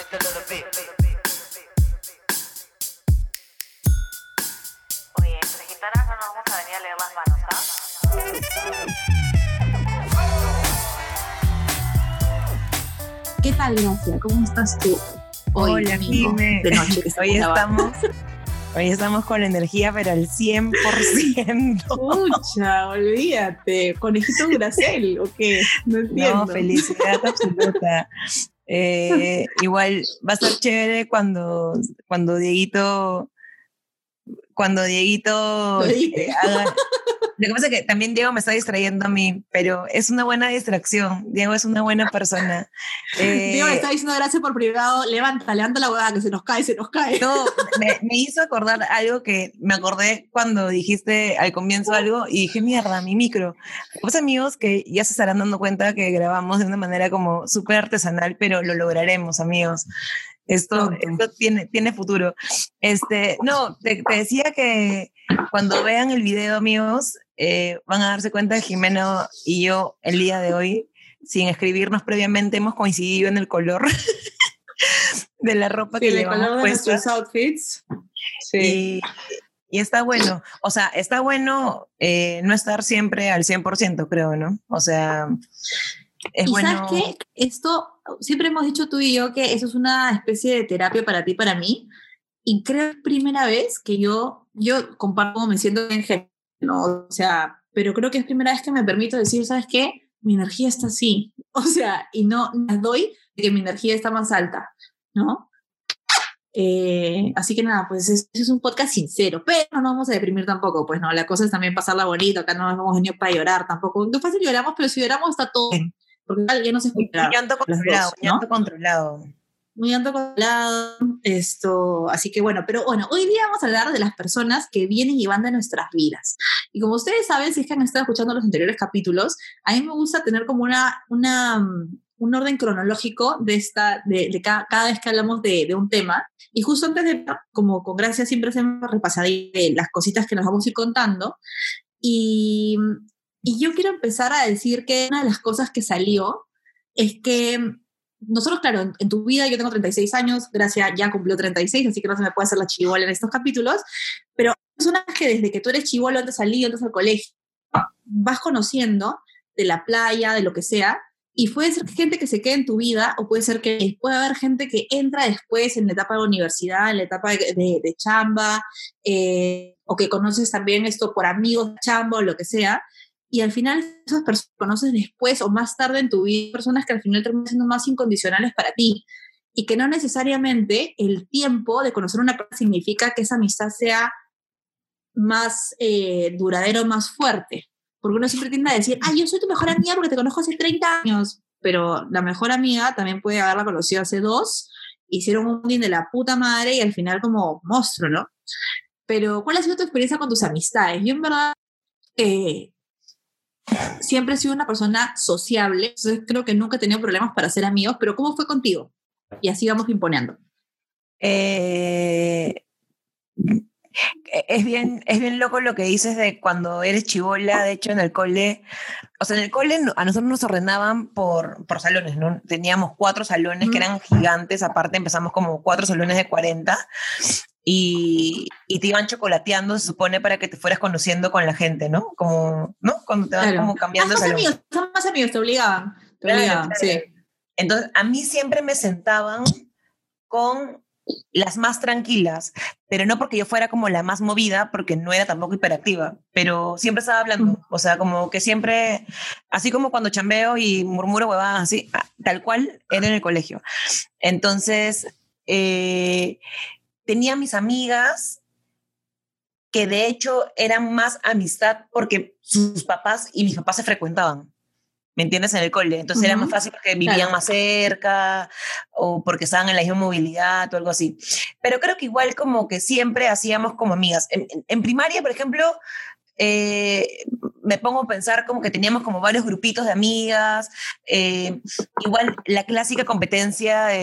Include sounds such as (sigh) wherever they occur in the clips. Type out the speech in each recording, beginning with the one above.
Oye, entre gitanas no nos vamos a venir a leer las manos, ¿ah? ¿Qué tal, Gracia? ¿Cómo estás tú? Hoy, Hola, domingo, de noche. que (laughs) Hoy estamos, (laughs) hoy estamos con la energía, pero al 100%. Pucha, olvídate. Conejito Duracel, ¿o qué? No entiendo. No, felicidad absoluta. (laughs) Eh, (laughs) igual va a ser chévere cuando, cuando Dieguito, cuando Dieguito este, haga- (laughs) Lo que pasa es que también Diego me está distrayendo a mí, pero es una buena distracción. Diego es una buena persona. (laughs) Eh, Diego le está diciendo gracias por privado. Levanta, levanta la huevada que se nos cae, se nos cae. No, (laughs) me, me hizo acordar algo que me acordé cuando dijiste al comienzo algo y dije, mierda, mi micro. Pues amigos que ya se estarán dando cuenta que grabamos de una manera como súper artesanal, pero lo lograremos, amigos. Esto, esto tiene, tiene futuro. Este, no, te, te decía que cuando vean el video, amigos, eh, van a darse cuenta que Jimeno y yo el día de hoy, sin escribirnos previamente, hemos coincidido en el color (laughs) de la ropa que Sí, el llevamos puesta. nuestros outfits. Sí. Y, y está bueno. O sea, está bueno eh, no estar siempre al 100%, creo, ¿no? O sea, es y bueno. sabes qué? Esto, siempre hemos dicho tú y yo que eso es una especie de terapia para ti, para mí. Y creo que es primera vez que yo, yo comparto cómo me siento en general, ¿no? O sea, pero creo que es primera vez que me permito decir, ¿sabes qué? Mi energía está así. (laughs) O sea, y no las doy de que mi energía está más alta, ¿no? Eh, así que nada, pues es, es un podcast sincero, pero no vamos a deprimir tampoco, pues no, la cosa es también pasarla bonito, acá no nos hemos venido para llorar tampoco, qué fácil lloramos, pero si lloramos está todo bien, porque ya no se escuchará. Un llanto controlado, dos, llanto controlado. Muy alto controlado, esto, así que bueno, pero bueno, hoy día vamos a hablar de las personas que vienen y van de nuestras vidas. Y como ustedes saben, si es que han estado escuchando los anteriores capítulos, a mí me gusta tener como una, una, mm, un orden cronológico de, esta, de, de cada, cada vez que hablamos de, de un tema. Y justo antes de, como con gracia siempre hacemos repasadilla de las cositas que nos vamos a ir contando. Y, y yo quiero empezar a decir que una de las cosas que salió es que nosotros, claro, en, en tu vida yo tengo 36 años, Gracia ya cumplió 36, así que no se me puede hacer la chivola en estos capítulos, pero personas que desde que tú eres chivolo, antes salí, antes al colegio, vas conociendo de la playa, de lo que sea, y puede ser gente que se quede en tu vida, o puede ser que puede haber gente que entra después en la etapa de universidad, en la etapa de, de- de chamba, eh, o que conoces también esto por amigos chamba o lo que sea, y al final esas personas conoces después o más tarde en tu vida, personas que al final terminan siendo más incondicionales para ti, y que no necesariamente el tiempo de conocer una persona significa que esa amistad sea más eh, duradero, más fuerte. Porque uno siempre tiende a decir, ah, yo soy tu mejor amiga porque te conozco hace 30 años. Pero la mejor amiga también puede haberla conocido hace dos, hicieron un día de la puta madre y al final como monstruo, ¿no? Pero, ¿cuál ha sido tu experiencia con tus amistades? Yo en verdad eh, siempre he sido una persona sociable, entonces creo que nunca he tenido problemas para ser amigos, pero ¿cómo fue contigo? Y así vamos imponiendo. Eh, es bien, es bien loco lo que dices de cuando eres chivola, de hecho en el cole, o sea, en el cole a nosotros nos ordenaban por, por salones, ¿no? Teníamos cuatro salones que eran gigantes, aparte empezamos como cuatro salones de 40 y, y te iban chocolateando, se supone, para que te fueras conociendo con la gente, ¿no? Como, ¿no? Cuando te van Claro. como cambiando Haz de más salón. amigos, más amigos, te obligaban. Te Claro, obligaban, claro. sí. Entonces, a mí siempre me sentaban con las más tranquilas, pero no porque yo fuera como la más movida, porque no era tampoco hiperactiva, pero siempre estaba hablando, o sea, como que siempre, así como cuando chambeo y murmuro huevadas, así, ah, tal cual era en el colegio. Entonces, eh, tenía mis amigas que de hecho eran más amistad porque sus papás y mis papás se frecuentaban. ¿Me entiendes? En el cole. Entonces era más fácil porque vivían Claro. más cerca o porque estaban en la misma movilidad o algo así. Pero creo que igual como que siempre hacíamos como amigas. En, en- en primaria, por ejemplo, eh, me pongo a pensar como que teníamos como varios grupitos de amigas. eh, igual la clásica competencia.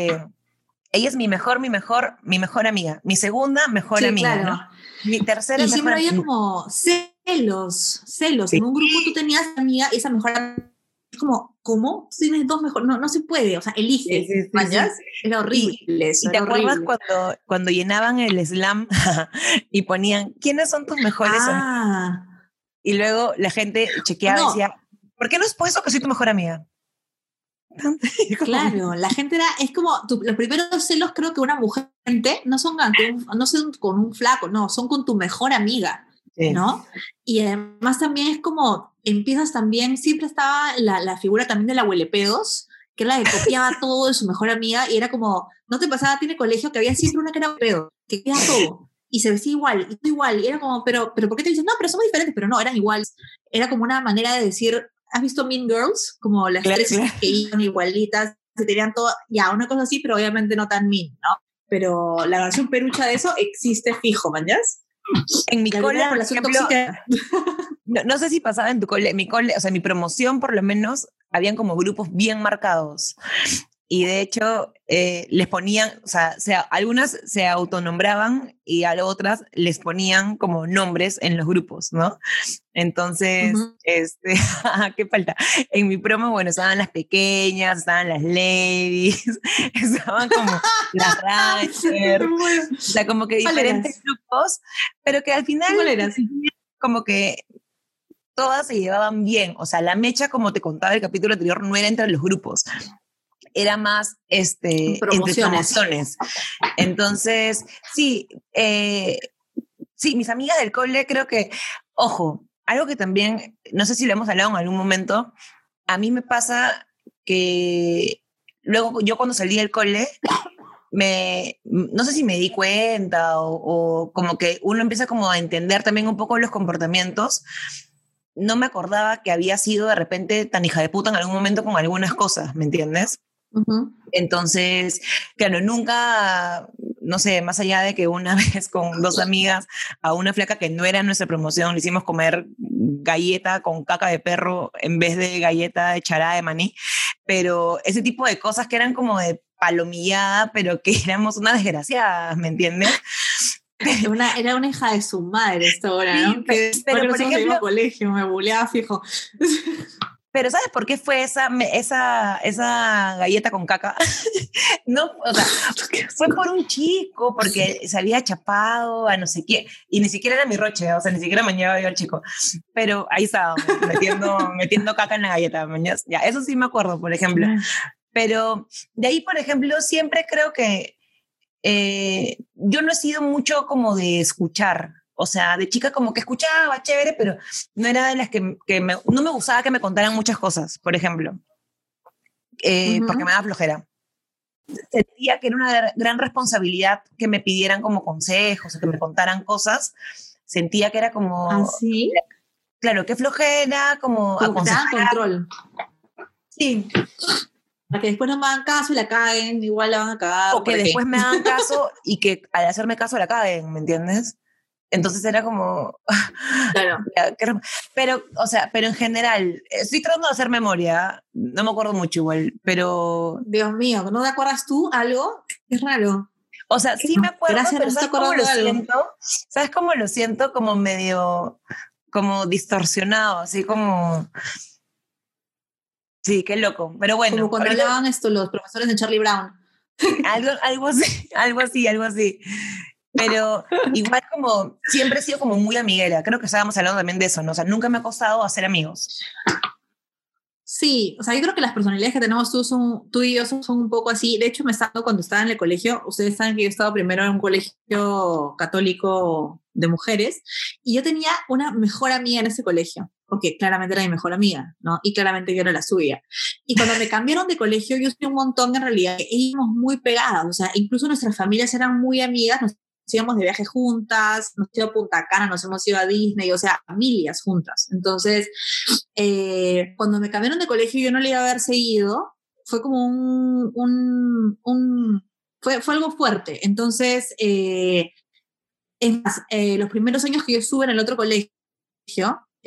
Ella es mi mejor, mi mejor, mi mejor amiga. Mi segunda, mejor Sí, amiga. claro. ¿no? Mi tercera, Y siempre mejor había amiga. como celos, celos. Sí. En un grupo tú tenías amiga esa mejor amiga, es como ¿cómo? Tienes dos mejores, no, no se puede, o sea, elige, Sí, sí, sí. Era horrible eso, ¿Y te acuerdas horrible. cuando, cuando llenaban el slam (laughs) y ponían, ¿quiénes son tus mejores amigos? Ah, Y luego la gente chequeaba y decía, ¿por qué no es por eso que soy tu mejor amiga? (laughs) Claro, la gente era, es como, tu- los primeros celos creo que una mujer no son, no son con un flaco, no, son con tu mejor amiga. Sí. ¿no? Y además también es como, empiezas también, siempre estaba la, la figura también de la huelepedos, que era la que copiaba (laughs) todo de su mejor amiga, y era como, no te pasaba, tiene colegio, que había siempre una que era pedo, que queda todo, y se vestía igual, y igual, y era como, pero, pero ¿por qué te dices, no, pero somos diferentes? Pero no, eran iguales. Era como una manera de decir, ¿has visto Mean Girls? Como las Claro, tres claro. que iban igualitas, se tenían todo, ya, una cosa así, pero obviamente no tan mean, ¿no? Pero la versión perucha de eso existe fijo, ¿mañas? En mi cole, por ejemplo, no sé si pasaba en tu cole, mi cole, o sea, mi promoción por lo menos, habían como grupos bien marcados. Y de hecho, eh, les ponían, o sea, se- algunas se autonombraban y a otras les ponían como nombres en los grupos, ¿no? Entonces, Ujú. este, (laughs) ¿qué falta? En mi promo, bueno, estaban las pequeñas, estaban las ladies, (laughs) estaban como las (laughs) rangers, o sea, como que ¿Cuál diferentes grupos, pero que al final como que todas se llevaban bien. O sea, la mecha, como te contaba el capítulo anterior, no era entre los grupos. Era más este, promociones. Entonces, sí, eh, sí, mis amigas del cole creo que, ojo, algo que también, no sé si lo hemos hablado en algún momento, a mí me pasa que luego yo cuando salí del cole, me, no sé si me di cuenta o, o como que uno empieza como a entender también un poco los comportamientos. No me acordaba que había sido de repente tan hija de puta en algún momento con algunas cosas, ¿me entiendes? Entonces, claro, nunca, no sé, más allá de que una (laughs) vez con dos amigas a una flaca que no era nuestra promoción, le hicimos comer galleta con caca de perro en vez de galleta de charada de maní, pero ese tipo de cosas que eran como de palomillada, pero que (laughs) éramos unas desgraciadas, ¿me entiendes? Una, era una hija de su madre esta hora, Sí, ¿no? pero- pero, por ejemplo- colegio, me buleaba fijo. (laughs) Pero ¿sabes por qué fue esa, esa, esa galleta con caca? (laughs) no, o sea, (laughs) fue por un chico, porque se había chapado a no sé quién, y ni siquiera era mi roche, o sea, ni siquiera mañaba yo al chico. Pero ahí estaba, metiendo, (laughs) metiendo caca en la galleta, mañas. Ya, eso sí me acuerdo, por ejemplo. Pero de ahí, por ejemplo, siempre creo que eh, yo no he sido mucho como de escuchar. O sea, de chica como que escuchaba, chévere, pero no era de las que, que me, no me gustaba que me contaran muchas cosas, por ejemplo, Eh, Ujú. porque me daba flojera. Sentía que era una gran responsabilidad que me pidieran como consejos o que me contaran cosas. Sentía que era como, Así, claro, qué flojera, como, que control. Sí, Para que después no me hagan caso y la caguen, igual la van a cagar. o que después me hagan caso y que al hacerme caso la caguen, ¿me entiendes? Entonces era como, (laughs) Claro. pero, o sea, pero en general, estoy tratando de hacer memoria, no me acuerdo mucho igual, pero, Dios mío, ¿no te acuerdas tú algo? Es raro. o sea, sí me acuerdo, Gracias, pero no ¿sabes cómo lo algo. siento? ¿Sabes cómo lo siento? Como medio, como distorsionado, así como, sí, qué loco, pero bueno, como cuando hablaban esto los profesores de Charlie Brown. algo, algo así, (laughs) algo así, algo así. Pero igual como siempre he sido como muy amiguera, creo que estábamos hablando también de eso, ¿no? O sea, nunca me ha costado hacer amigos. Sí, o sea, yo creo que las personalidades que tenemos tú, son, tú y yo son, son un poco así. De hecho, me estaba cuando estaba en el colegio, ustedes saben que yo he estado primero en un colegio católico de mujeres y yo tenía una mejor amiga en ese colegio, porque claramente era mi mejor amiga, ¿no? Y claramente yo era la suya. Y cuando me cambiaron de colegio, yo soy un montón en realidad, íbamos muy pegadas, o sea, incluso nuestras familias eran muy amigas, nos íbamos de viaje juntas, nos hemos ido a Punta Cana, nos hemos ido a Disney, o sea, familias juntas. Entonces, eh, cuando me cambiaron de colegio yo no le iba a haber seguido, fue como un, un, fue, fue algo fuerte. Entonces, eh, es más, eh, los primeros años que yo estuve en el otro colegio,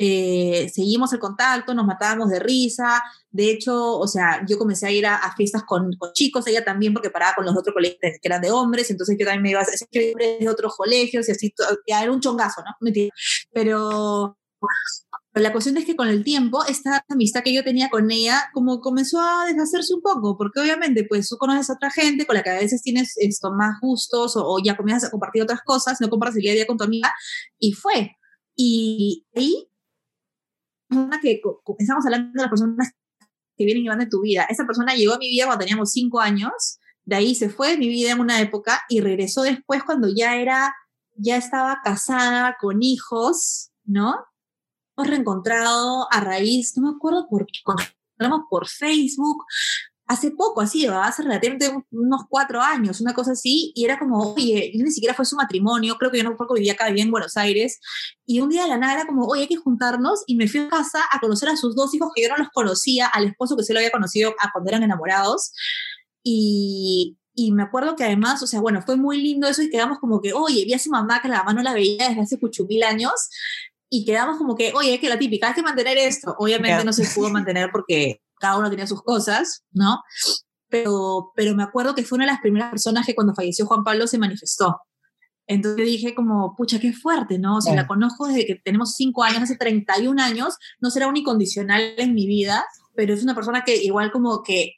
eh, seguimos el contacto, nos matábamos de risa. De hecho, o sea, yo comencé a ir a, a fiestas con, con, chicos, ella también, porque paraba con los otros colegios que eran de hombres, entonces yo también me iba a hacer de otros colegios y así, ya era un chongazo, ¿no? Pero Pero la cuestión es que con el tiempo, esta amistad que yo tenía con ella, como comenzó a deshacerse un poco, porque obviamente, pues tú conoces a otra gente con la que a veces tienes esto, más gustos o, o ya comienzas a compartir otras cosas, no compartes el día a día con tu amiga, y fue. Y ahí, una que comenzamos hablando de las personas que vienen y van de tu vida. Esa persona llegó a mi vida cuando teníamos cinco años, de ahí se fue de mi vida en una época y regresó después cuando ya era, ya estaba casada con hijos, ¿no? Hemos reencontrado a raíz, no me acuerdo por qué, por Facebook, hace poco, así, ¿verdad? hace relativamente un- unos cuatro años, una cosa así, y era como, oye, ni siquiera fue su matrimonio, creo que yo no poco vivía acá, vivía en Buenos Aires, y un día de la nada era como, oye, hay que juntarnos, y me fui a casa a conocer a sus dos hijos que yo no los conocía, al esposo que sí lo había conocido a cuando eran enamorados, y, y me acuerdo que además, o sea, bueno, fue muy lindo eso y quedamos como que, oye, vi a su mamá que la mamá no la veía desde hace mil años y quedamos como que, oye, es que la típica, hay que mantener esto. Obviamente Ya. no se pudo mantener porque cada uno tenía sus cosas, ¿no? Pero, pero me acuerdo que fue una de las primeras personas que cuando falleció Juan Pablo se manifestó. Entonces dije como, pucha, qué fuerte, ¿no? O sea, Ya. la conozco desde que tenemos cinco años, hace 31 años, no será un incondicional en mi vida, pero es una persona que igual como que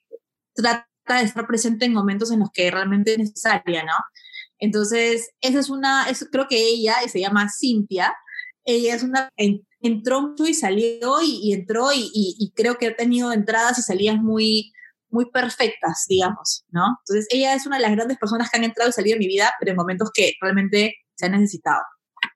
trata de estar presente en momentos en los que realmente es necesaria, ¿no? Entonces, esa es una, es, creo que ella se llama Cintia, ella es una, en- entró mucho y salió y, y entró y, y- y creo que ha tenido entradas y salidas muy, muy perfectas, digamos, ¿no? Entonces, ella es una de las grandes personas que han entrado y salido en mi vida, pero en momentos que realmente se han necesitado.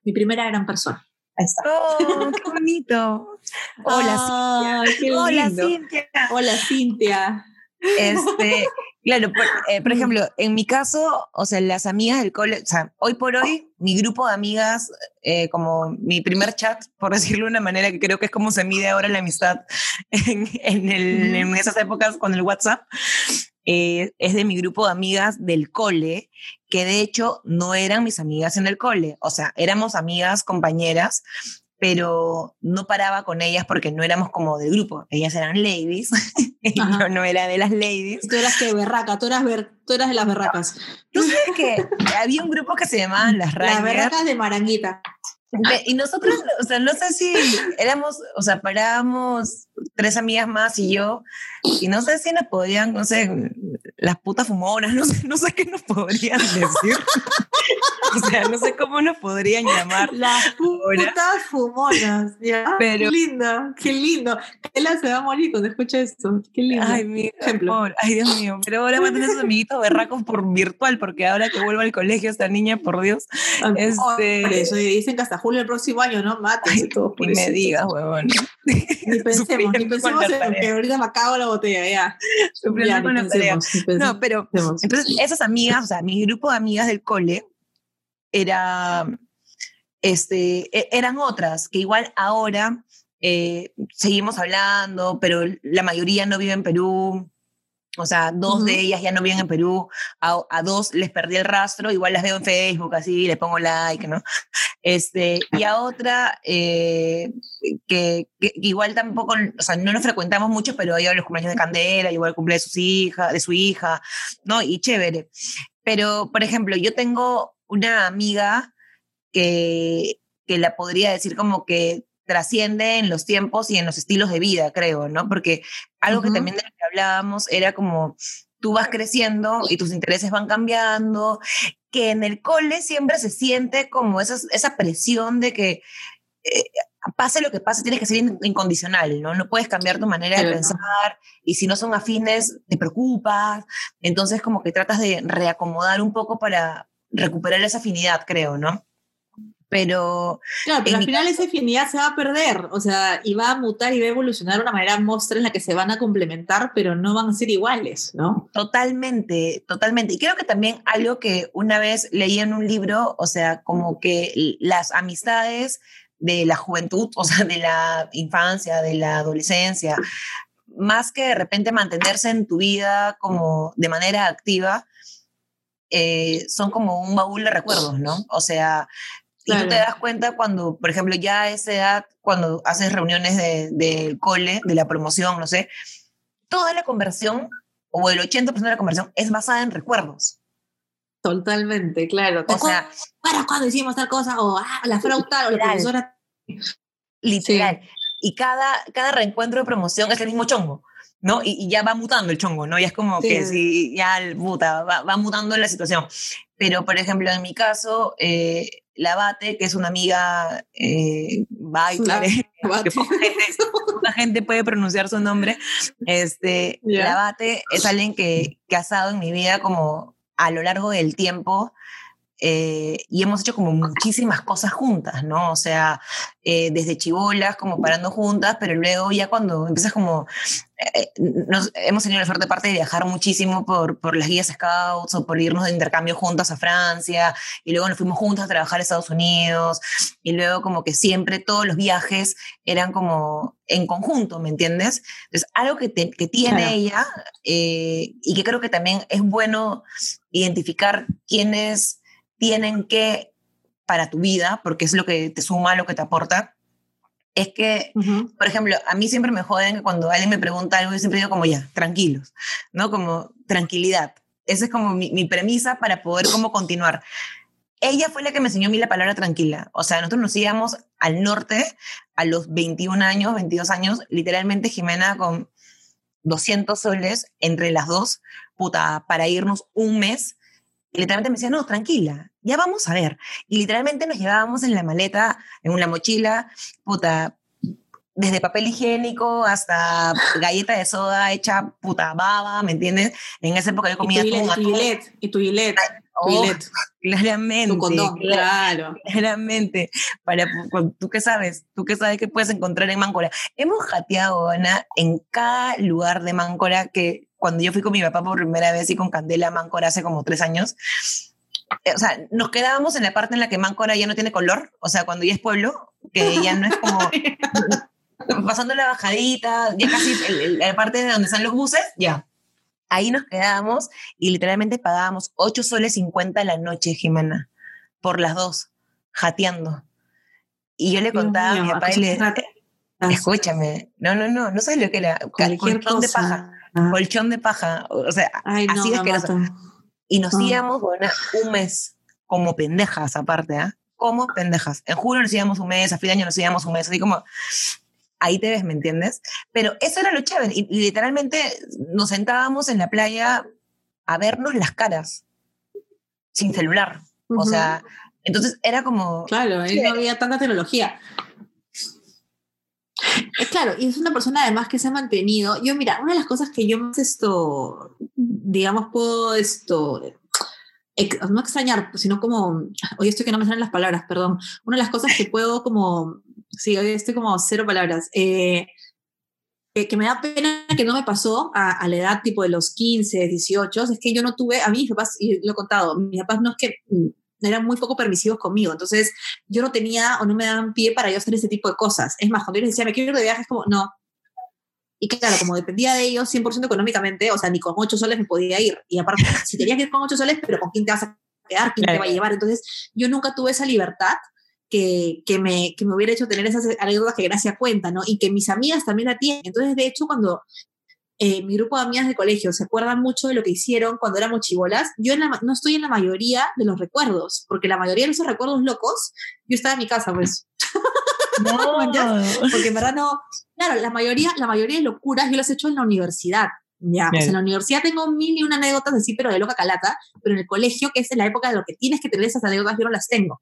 Mi primera gran persona. Ahí está. Oh, qué bonito. Hola, (laughs) qué Cintia. Hola, lindo. Cintia. Hola, Cintia. Este, (laughs) claro, por, eh, por ejemplo, en mi caso, o sea, las amigas del cole, o sea, hoy por hoy, mi grupo de amigas, eh, como mi primer chat, por (laughs) decirlo de una manera que creo que es como se mide ahora la amistad (laughs) en, en, el- en esas épocas con el WhatsApp, eh, es de mi grupo de amigas del cole, que de hecho no eran mis amigas en el cole, o sea, éramos amigas, compañeras, pero no paraba con ellas porque no éramos como del grupo, ellas eran ladies. (laughs) yo no era de las ladies. Tú eras que berraca, tú eras, ver, tú eras de las berracas. Tú sabes que había un grupo que se llamaban Las Las Rangers berracas de Maranguita. y nosotros, o sea, no sé si éramos, o sea, parábamos tres amigas más y yo, y no sé si nos podían, no sé, las putas fumonas, no sé, no sé qué nos podrían decir. (laughs) o sea, no sé cómo nos podrían llamar. Las putas fumonas, ¿ya? Pero- Qué lindo, qué lindo. Kela se va a morir cuando escucha esto. Qué lindo. Ay, mi Ejemplo. amor, ay, Dios mío. Pero ahora va a tener sus amiguitos berracos por virtual, porque ahora que vuelva al colegio esta niña, por Dios, Ay, este- Por eso, y dicen que hasta julio del próximo año, ¿no? Ay, todos por ni me digas, huevón. Ni (laughs) pensemos, La en que ahorita me acabo la botella, ya. Ya, con ni pensemos. No, pero entonces esas amigas, o sea, mi grupo de amigas del cole era, este, e- eran otras que igual ahora eh, seguimos hablando, pero la mayoría no vive en Perú. O sea, dos de ellas ya no viven en Perú, a, a dos les perdí el rastro, igual las veo en Facebook, así, les pongo like, ¿no? Este, y a otra eh, que, que igual tampoco, o sea, no nos frecuentamos mucho, pero ella los cumpleaños de Candela, igual el cumple de, sus hija, de su hija, ¿no? Y chévere. Pero, por ejemplo, yo tengo una amiga que, que la podría decir como que trasciende en los tiempos y en los estilos de vida, creo, ¿no? Porque algo que también de lo que hablábamos era como tú vas creciendo y tus intereses van cambiando, que en el cole siempre se siente como esa, esa presión de que eh, pase lo que pase, tienes que ser in- incondicional, ¿no? No puedes cambiar tu manera de pensar y si no son afines, te preocupas, entonces como que tratas de reacomodar un poco para recuperar esa afinidad, creo, ¿no? Pero Claro, pero al final esa afinidad se va a perder, o sea, y va a mutar y va a evolucionar de una manera mostra en la que se van a complementar, pero no van a ser iguales, ¿no? Totalmente, totalmente. Y creo que también algo que una vez leí en un libro, o sea, como que las amistades de la juventud, o sea, de la infancia, de la adolescencia, más que de repente mantenerse en tu vida como de manera activa, eh, son como un baúl de recuerdos, ¿no? O sea, y tú te Claro. das cuenta cuando, por ejemplo, ya a esa edad, cuando haces reuniones de, del cole, de la promoción, no sé, toda la conversión, o el 80% de la conversión, es basada en recuerdos. Totalmente, claro. ¿Te O sea, acuerdas cuando hicimos tal cosa? O ah, la fraude tal, o la profesora. literal. y cada, cada reencuentro de promoción es el mismo chongo. ¿no? Y, y ya va mutando el chongo, ¿no? Ya es como que Sí. si ya el puta, va, va mutando la situación. Pero, por ejemplo, en mi caso, eh, la Bate, que es una amiga eh, La- que poca gente, poca gente puede pronunciar su nombre, este, Ya. la Bate es alguien que, que ha estado en mi vida como a lo largo del tiempo eh, y hemos hecho como muchísimas cosas juntas, ¿no? O sea, eh, desde chivolas, como parando juntas, pero luego ya cuando empiezas como, eh, nos, hemos tenido la suerte parte de viajar muchísimo por, por las guías scouts o por irnos de intercambio juntas a Francia y luego nos fuimos juntas a trabajar a Estados Unidos y luego como que siempre todos los viajes eran como en conjunto, ¿me entiendes? Entonces, algo que, te- que tiene Claro. ella eh, y que creo que también es bueno identificar quiénes tienen que para tu vida, porque es lo que te suma, lo que te aporta, es que por ejemplo, a mí siempre me joden que cuando alguien me pregunta algo, yo siempre digo como ya, tranquilos, ¿no? Como tranquilidad. Esa es como mi, mi premisa para poder como continuar. Ella fue la que me enseñó a mí la palabra tranquila. O sea, nosotros nos íbamos al norte a los 21 años, 22 años, literalmente Jimena con 200 soles entre las dos, puta, para irnos un mes. Y literalmente me decía, no, tranquila, ya vamos a ver. Y literalmente nos llevábamos en la maleta, en una mochila, puta, desde papel higiénico hasta galleta de soda hecha puta baba, ¿me entiendes? En esa época yo Y comía tu Gillette, tu atún. Gillette, y tu Gillette, tu Oh, (laughs) claramente. tu condón, cla- claro. Claramente, para, tú qué sabes, tú qué sabes que puedes encontrar en Máncora. Hemos jateado, Ana, en cada lugar de Máncora que cuando yo fui con mi papá por primera vez y con Candela a Máncora hace como tres años, eh, o sea, nos quedábamos en la parte en la que Máncora ya no tiene color, o sea, cuando ya es pueblo, que ya no es como (laughs) (laughs) pasando la bajadita, ya casi el- el- la parte de donde están los buses, ya. Ahí nos quedábamos y literalmente pagábamos 8 soles 50 la noche, Jimena, por las dos, jateando. Y yo le Dios contaba a mi papá y ¿a qué le escúchame, no, no, no, no sabes lo que era, Cualquier colchón de paja, Ah. colchón de paja, o sea, Ay, así asqueroso. mata. Y nos Ah. íbamos, bueno, un mes, como pendejas aparte, ¿ah? Como pendejas. En julio nos íbamos un mes, a fin de año nos íbamos un mes, así como, ahí te ves, ¿me entiendes? Pero eso era lo chévere. Y, y literalmente nos sentábamos en la playa a vernos las caras, sin celular. O Ujú. sea, entonces era como... Claro, ahí no había tanta tecnología. Es claro, y es una persona además que se ha mantenido. Yo, mira, una de las cosas que yo más esto, digamos, puedo esto, no extrañar, sino como, hoy estoy que no me salen las palabras, perdón. Una de las cosas que puedo como, sí, hoy estoy como cero palabras. eh, que, que me da pena que no me pasó a, a la edad tipo de los 15, 18, es que yo no tuve, a mí mis papás, y lo he contado, mis papás no es que eran muy poco permisivos conmigo, entonces yo no tenía o no me daban pie para yo hacer ese tipo de cosas. Es más, cuando yo les decía, me quiero ir de viaje, es como, no. Y claro, como dependía de ellos 100% económicamente, o sea, ni con 8 soles me podía ir. Y aparte, (laughs) si tenías que ir con 8 soles, pero ¿con quién te vas a quedar? ¿Quién te Claro. va a llevar? Entonces, yo nunca tuve esa libertad que, que, me, que me hubiera hecho tener esas anécdotas que Gracia cuenta, ¿no? Y que mis amigas también la tienen. Entonces, de hecho, cuando eh, mi grupo de amigas de colegio se acuerdan mucho de lo que hicieron cuando éramos chivolas, yo en la no estoy en la mayoría de los recuerdos, porque la mayoría de esos recuerdos locos, yo estaba en mi casa, pues. (laughs) No, Porque en verdad no, claro, la mayoría, la mayoría de locuras yo las he hecho en la universidad. Ya, Claro. en la universidad tengo mil y una anécdotas así, pero de loca calata, pero en el colegio, que es en la época de lo que tienes que tener esas anécdotas, yo no las tengo.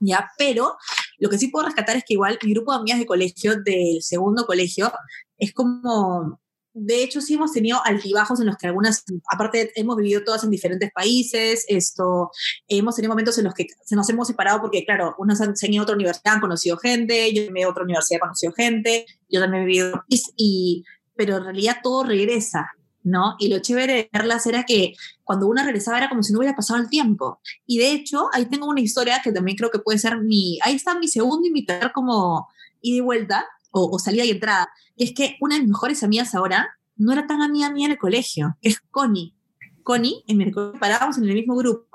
Ya, pero lo que sí puedo rescatar es que igual mi grupo de amigas de colegio, del segundo colegio, es como, de hecho sí hemos tenido altibajos en los que algunas, aparte hemos vivido todas en diferentes países, esto, hemos tenido momentos en los que se nos hemos separado porque, claro, unas han se a otra universidad, han conocido gente, yo me otra universidad, he conocido gente, yo también he vivido y, pero en realidad todo regresa, ¿no? Y lo chévere de verlas era que cuando una regresaba era como si no hubiera pasado el tiempo. Y de hecho, ahí tengo una historia que también creo que puede ser mi, ahí está mi segundo tercer como ida y vuelta, o, o salida y entrada. Y es que una de mis mejores amigas ahora no era tan amiga mía en el colegio, es Connie. Connie, en mi colegio parábamos en el mismo grupo,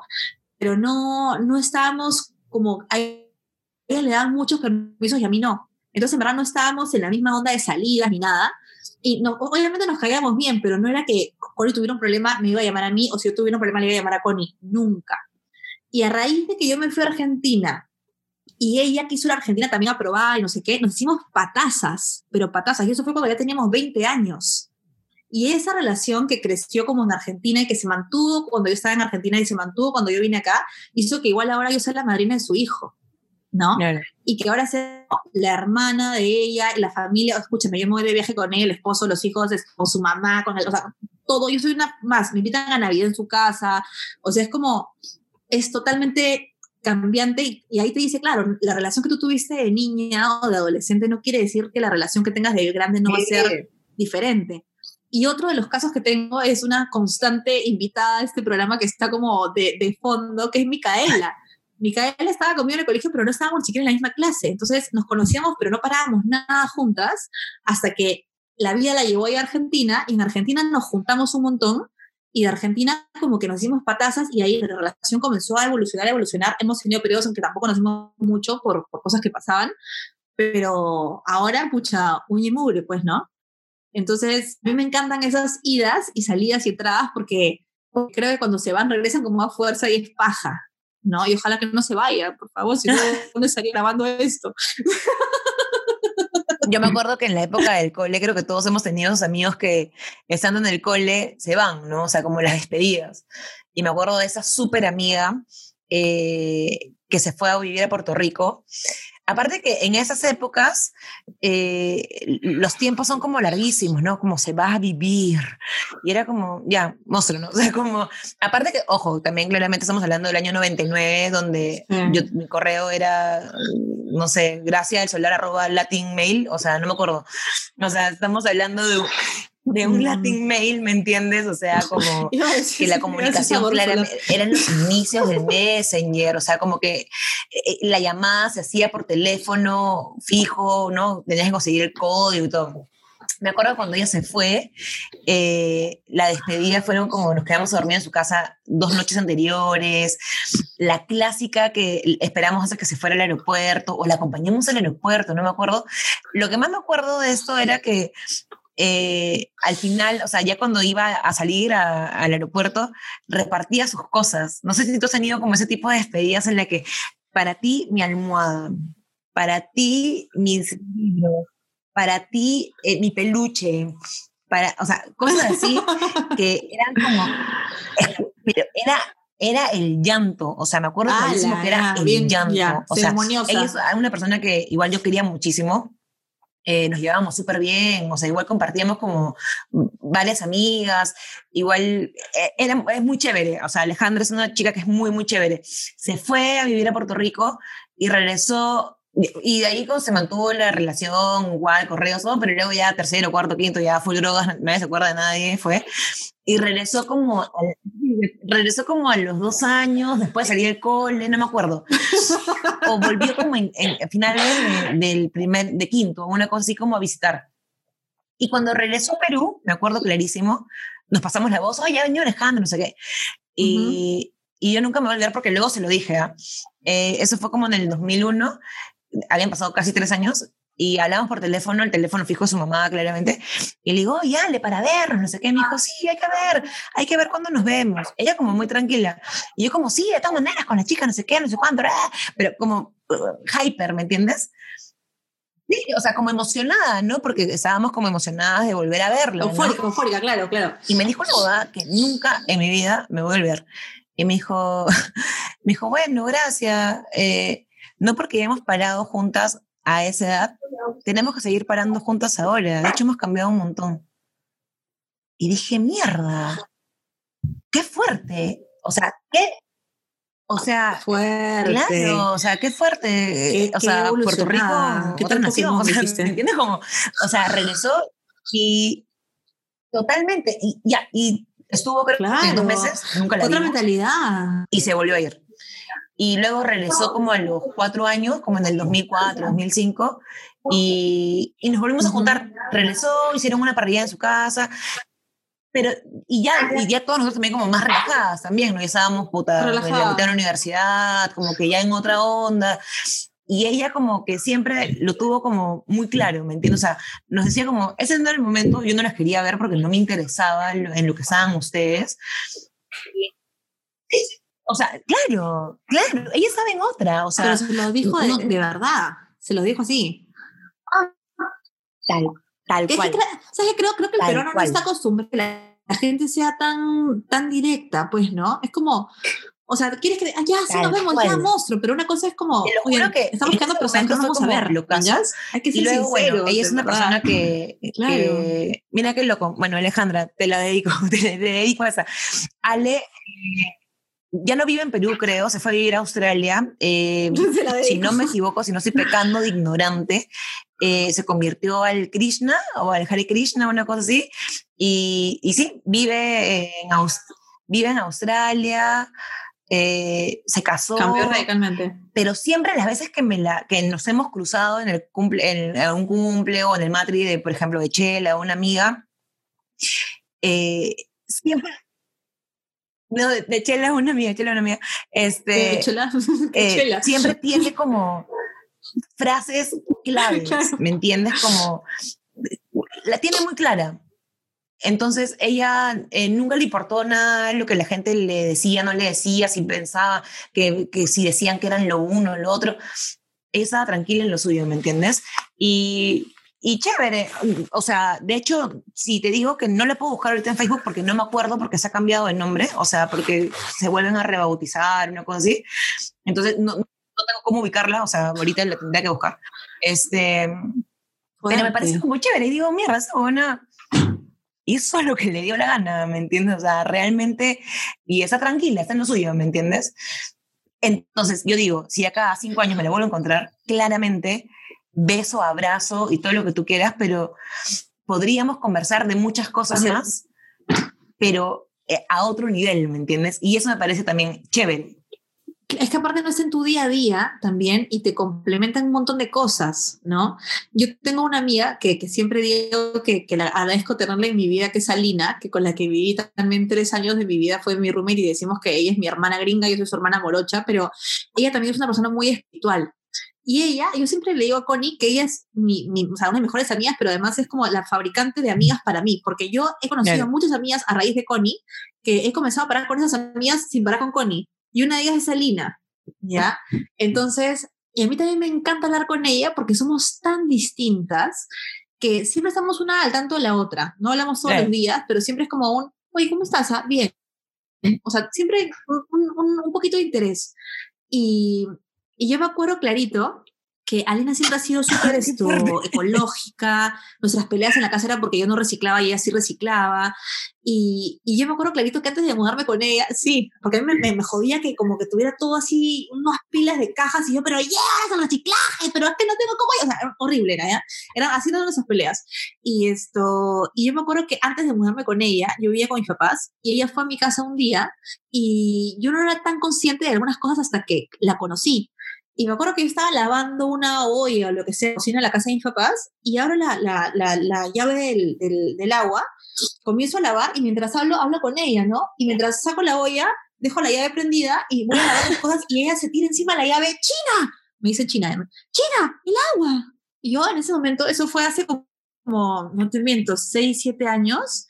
pero no, no estábamos como, a ella le daban muchos permisos y a mí no. Entonces, en verdad, no estábamos en la misma onda de salidas ni nada. Y no, obviamente nos caíamos bien, pero no era que Connie tuviera un problema, me iba a llamar a mí, o si yo tuviera un problema, le iba a llamar a Connie. Nunca. Y a raíz de que yo me fui a Argentina y ella quiso ir a Argentina también a probar y no sé qué, nos hicimos patazas, pero patazas, y eso fue cuando ya teníamos 20 años. Y esa relación que creció como en Argentina y que se mantuvo cuando yo estaba en Argentina y se mantuvo cuando yo vine acá, hizo que igual ahora yo sea la madrina de su hijo, ¿no? Claro. Y que ahora sea la hermana de ella, la familia, escúchame, yo me voy de viaje con él, el esposo, los hijos, con su mamá, con él, o sea, todo, yo soy una más, me invitan a Navidad en su casa, o sea, es como, es totalmente cambiante y, y ahí te dice, claro, la relación que tú tuviste de niña o de adolescente no quiere decir que la relación que tengas de grande no va a ser diferente. Y otro de los casos que tengo es una constante invitada a este programa que está como de, de fondo, que es Micaela. (laughs) Micaela estaba conmigo en el colegio, pero no estábamos siquiera en la misma clase. Entonces nos conocíamos, pero no parábamos nada juntas hasta que la vida la llevó a Argentina y en Argentina nos juntamos un montón y de Argentina como que nos hicimos patazas y ahí la relación comenzó a evolucionar, a evolucionar. Hemos tenido periodos en que tampoco nos hicimos mucho por, por cosas que pasaban, pero ahora, pucha, uña y mugre, pues, ¿no? Entonces, a mí me encantan esas idas y salidas y entradas porque porque creo que cuando se van regresan con más fuerza y es paja, ¿no? Y ojalá que no se vaya, por favor, si no, (laughs) ¿dónde estaría grabando esto? (laughs) Yo me (laughs) acuerdo que en la época del cole, creo que todos hemos tenido esos amigos que estando en el cole se van, ¿no? O sea, como las despedidas. Y me acuerdo de esa súper amiga eh, que se fue a vivir a Puerto Rico. Aparte que en esas épocas eh, los tiempos son como larguísimos, ¿no? Como se va a vivir. Y era como, ya, monstruo, ¿no? (laughs) O sea, como, aparte que, ojo, también claramente estamos hablando del año 99, donde Sí. yo, mi correo era, no sé, gracias del solar arroba latin mail, o sea, no me acuerdo. O sea, estamos hablando de, de un Mm. latin mail, ¿me entiendes? O sea, como (laughs) decir, que la comunicación claramente eran los (laughs) inicios del Messenger, o sea, como que eh, la llamada se hacía por teléfono fijo, ¿no? Tenías que conseguir el código y todo. Me acuerdo cuando ella se fue, eh, la despedida fueron como nos quedamos a dormir en su casa dos noches anteriores, la clásica que esperamos hasta que se fuera al aeropuerto o la acompañamos al aeropuerto, no me acuerdo. Lo que más me acuerdo de esto era que eh, al final, o sea, ya cuando iba a salir a- al aeropuerto, repartía sus cosas. No sé si tú has tenido como ese tipo de despedidas en la que para ti mi almohada, para ti mis libros, para ti eh, mi peluche, para, o sea, cosas así (laughs) que eran como, pero era, era el llanto, o sea, me acuerdo Ala, clarísimo que era ya, el bien, llanto, ya, o sea, ella es una persona que igual yo quería muchísimo, eh, nos llevábamos súper bien, o sea, igual compartíamos como varias amigas, igual eh, era, es muy chévere, o sea, Alejandra es una chica que es muy, muy chévere. Se fue a vivir a Puerto Rico y regresó, y de ahí se mantuvo la relación, igual, correos, todo, pero luego ya tercero, cuarto, quinto, ya full drogas, (laughs) nadie se acuerda de nadie, fue. Y regresó como, regresó como a los dos años, después de salir del cole, no me acuerdo. (laughs) o volvió como en, en finales de- del primer, de quinto, una cosa así como a visitar. Y cuando regresó a Perú, me acuerdo clarísimo, nos pasamos la voz, oye, ya venido Alejandro, no sé qué. Y, y yo nunca me voy a olvidar porque luego se lo dije, ¿ah? Eh, eso fue como en el 2001, habían pasado casi tres años, y hablamos por teléfono, el teléfono fijo de su mamá, claramente, y le digo, oye, Ale, para vernos, no sé qué, me dijo, sí, hay que ver, hay que ver cuándo nos vemos. Ella como muy tranquila, y yo como, sí, de todas maneras, con la chica, no sé qué, no sé cuánto, ah", pero como uh, hyper, ¿me entiendes? Sí, o sea, como emocionada, ¿no? Porque estábamos como emocionadas de volver a verlo. ¿no? Eufórica, eufórica, claro, claro. Y me dijo una boda que nunca en mi vida me voy a olvidar. Y me dijo, (laughs) me dijo, bueno, gracias. eh, no porque ya hemos parado juntas a esa edad, tenemos que seguir parando juntas ahora. De hecho, hemos cambiado un montón. Y dije, mierda, qué fuerte. O sea, qué, o sea, Fuerte. Claro, o sea, qué fuerte. Qué- o qué sea, Puerto Rico. ¿Qué nación. O sea, entiendes? Como, o sea, regresó y totalmente, y ya, y estuvo creo que Claro. dos meses, nunca la Otra mentalidad. y se volvió a ir. Y luego regresó como a los cuatro años, como en el 2004, 2005, y, y nos volvimos a juntar. Regresó, hicieron una parrilla en su casa, pero, y ya, y ya todos nosotros también como más relajadas también, ¿no? Ya estábamos, puta, en la de la universidad, como que ya en otra onda. Y ella como que siempre lo tuvo como muy claro, ¿me entiendes? O sea, nos decía como, ese no era el momento, yo no las quería ver porque no me interesaba en lo, en lo que estaban ustedes. O sea, claro, claro, ella estaba en otra, o sea. Pero se lo dijo de, de verdad, se lo dijo así. Tal, tal Que cual. que ¿sabes qué? creo, creo que el Tal peruano cual. no está acostumbrado a que la, la gente sea tan, tan directa, pues, ¿no? Es como, o sea, quieres que, ah, ya, sí, Tal nos vemos, ya, cual. monstruo, pero una cosa es como, Te lo oye, juro que estamos ese personas que vamos a ver. ¿ya? Hay que Y ser luego, bueno, ella es una persona que, Claro. que- mira qué loco. Bueno, Alejandra, te la dedico, (laughs) te, la- dedico a esa. Ale eh, ya no vive en Perú, creo, se fue a vivir a Australia. eh, (laughs) si no me equivoco, si no estoy pecando de ignorante, eh, se convirtió al Krishna o al Hare Krishna, una cosa así. Y, y sí, vive en, Aus- vive en Australia, eh, se casó Cambió radicalmente. pero siempre las veces que, me la, que nos hemos cruzado en, el cumple, en, un cumple o en el matri de, por ejemplo, de Chela o una amiga, siempre... No, de, Chela es una amiga, Chela es una amiga. Este, chela, (laughs) eh, chela. siempre tiene como frases claves, (laughs) Claro. ¿me entiendes? Como la tiene muy clara. Entonces ella eh, nunca le importó nada lo que la gente le decía, no le decía, si pensaba que, que si decían que eran lo uno, lo otro. Ella estaba tranquila en lo suyo, ¿me entiendes? Y, y chévere. O sea, de hecho, si te digo que no le puedo buscar ahorita en Facebook porque no me acuerdo porque se ha cambiado de nombre, o sea, porque se vuelven a rebautizar, una cosa así. Entonces, no, no tengo cómo ubicarla, o sea, ahorita la tendría que buscar. Este, pero me parece muy chévere. Y digo, mierda, esa buena hizo lo que le dio la gana, ¿me entiendes? O sea, realmente, y está tranquila, está en lo suyo, ¿me entiendes? Entonces, yo digo, si acá a cinco años me la vuelvo a encontrar, claramente, beso, abrazo y todo lo que tú quieras, pero podríamos conversar de muchas cosas Ajá. más, pero eh, a otro nivel, ¿me entiendes? Y eso me parece también chévere. Es que aparte no es en tu día a día también y te complementan un montón de cosas, ¿no? Yo tengo una amiga que, que siempre digo que, que la agradezco tenerla en mi vida, que es Alina, que con la que viví también tres años de mi vida fue mi roommate y decimos que ella es mi hermana gringa, yo soy su hermana morocha, pero ella también es una persona muy espiritual. Y ella, yo siempre le digo a Connie que ella es mi, mi- o sea, una de mis mejores amigas, pero además es como la fabricante de amigas para mí, porque yo he conocido a muchas amigas a raíz de Connie, que he comenzado a parar con esas amigas sin parar con Connie. Y una de ellas es Alina, ¿ya? Entonces, y a mí también me encanta hablar con ella porque somos tan distintas que siempre estamos una al tanto de la otra. No hablamos todos Claro. los días, pero siempre es como un, oye, ¿cómo estás? Ah, bien. O sea, siempre un- un- un poquito de interés. Y, y yo me acuerdo clarito que Alina siempre ha sido (laughs) súper esto, (laughs) ecológica, nuestras peleas en la casa eran porque yo no reciclaba y ella sí reciclaba, y, y yo me acuerdo clarito que antes de mudarme con ella, sí, porque a mí me, me, jodía que como que tuviera todo así, unas pilas de cajas, y yo, pero ya, con reciclaje, pero es que no tengo cómo, o sea, horrible, era, ¿ya? Eran así eran nuestras peleas. Y esto, y yo me acuerdo que antes de mudarme con ella, yo vivía con mis papás, y ella fue a mi casa un día, y yo no era tan consciente de algunas cosas hasta que la conocí. Y me acuerdo que yo estaba lavando una olla o lo que sea, cocina en la casa de mis papás, y abro la, la, la, la llave del, del, del agua, comienzo a lavar, y mientras hablo, hablo con ella, ¿no? Y mientras saco la olla, dejo la llave prendida, y voy a lavar las cosas, y ella se tira encima la llave, ¡China! Me dice China. ¡China! ¡El agua! Y yo en ese momento, eso fue hace como, como no te miento, 6, 7 años,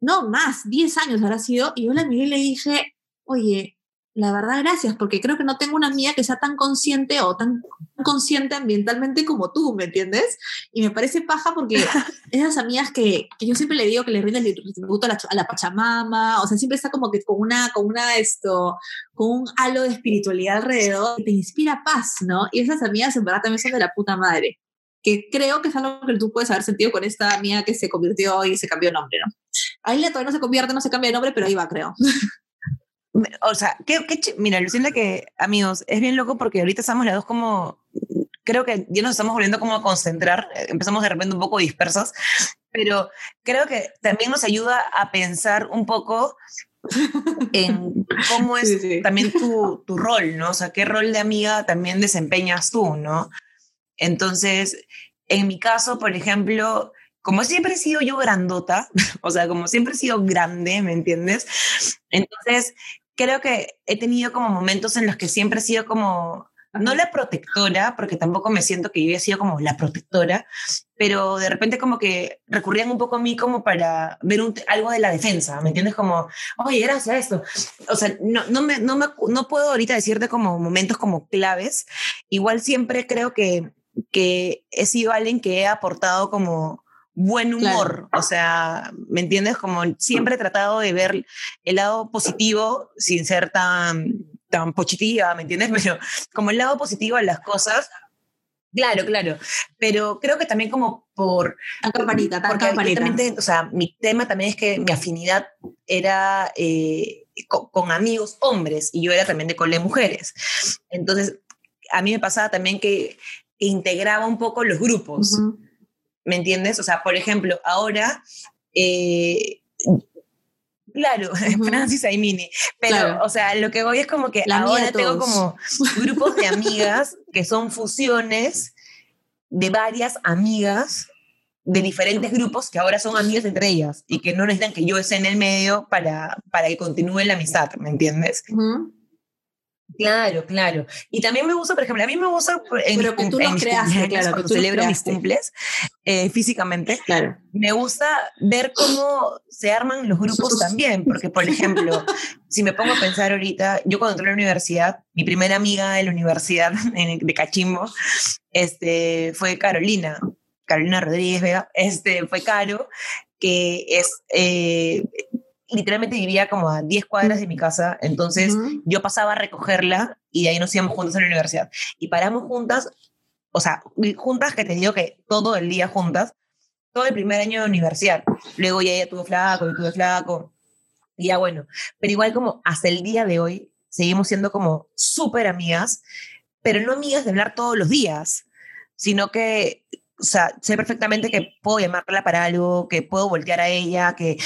no, más, 10 años habrá sido, y yo la miré y le dije, oye, la verdad, gracias, porque creo que no tengo una amiga que sea tan consciente o tan consciente ambientalmente como tú, ¿me entiendes? Y me parece paja porque (laughs) esas amigas que, que yo siempre le digo que le rinden el tributo a la, a la Pachamama, o sea, siempre está como que con una, con una, esto, con un halo de espiritualidad alrededor, y te inspira paz, ¿no? Y esas amigas en verdad también son de la puta madre, que creo que es algo que tú puedes haber sentido con esta amiga que se convirtió y se cambió nombre, ¿no? Ahí todavía no se convierte, no se cambia de nombre, pero ahí va, creo. (laughs) O sea, qué, qué mira, Lucinda, que amigos, es bien loco porque ahorita estamos las dos como, creo que ya nos estamos volviendo como a concentrar, eh, empezamos de repente un poco dispersas, pero creo que también nos ayuda a pensar un poco en cómo es Sí, sí. también tu, tu rol, ¿no? O sea, qué rol de amiga también desempeñas tú, ¿no? Entonces, en mi caso, por ejemplo, como siempre he sido yo grandota, (laughs) o sea, como siempre he sido grande, ¿me entiendes? Entonces, creo que he tenido como momentos en los que siempre he sido como, no la protectora, porque tampoco me siento que yo haya sido como la protectora, pero de repente como que recurrían un poco a mí como para ver un, algo de la defensa, ¿me entiendes? Como, oye, gracias a esto. O sea, no, no, me, no, me, no puedo ahorita decirte como momentos como claves, igual siempre creo que, que he sido alguien que he aportado como buen humor, o sea, ¿me entiendes? Como siempre he tratado de ver el lado positivo sin ser tan, tan positiva, ¿me entiendes? (laughs) Pero como el lado positivo de las cosas, Claro, claro. Pero creo que también como por... Tan campanita, tan porque campanita. o sea, mi tema también es que mi afinidad era eh, co- con, amigos hombres y yo era también de cole mujeres. Entonces, a mí me pasaba también que integraba un poco los grupos. ¿Me entiendes? O sea, por ejemplo, ahora, eh, claro, (laughs) Ujú. Francis Aimini, pero, Claro. o sea, lo que voy es como que La ahora tengo como (laughs) grupos de amigas que son fusiones de varias amigas de diferentes grupos que ahora son amigas entre ellas y que no necesitan que yo esté en el medio para, para que continúe la amistad, ¿me entiendes? Ujú. Claro, claro. Y también me gusta, por ejemplo, a mí me gusta en, Pero que tú los creaste, (laughs) claro, que tú celebro mis cumples eh, físicamente, Claro. me gusta ver cómo se arman los grupos también, porque por ejemplo, (laughs) si me pongo a pensar ahorita, yo cuando entré a la universidad, mi primera amiga de la universidad (laughs) de Cachimbo, este, fue Carolina, Carolina Rodríguez Vega, este, fue Caro, que es, eh, literalmente vivía como a 10 cuadras de mi casa, entonces yo pasaba a recogerla y de ahí nos íbamos juntas a la universidad. Y paramos juntas, o sea, juntas que te digo que todo el día juntas, todo el primer año de universidad. Luego ya ella tuvo flaco, yo tuve flaco. Y ya bueno, pero igual como hasta el día de hoy seguimos siendo como súper amigas, pero no amigas de hablar todos los días, sino que, o sea, sé perfectamente que puedo llamarla para algo, que puedo voltear a ella, que, eh,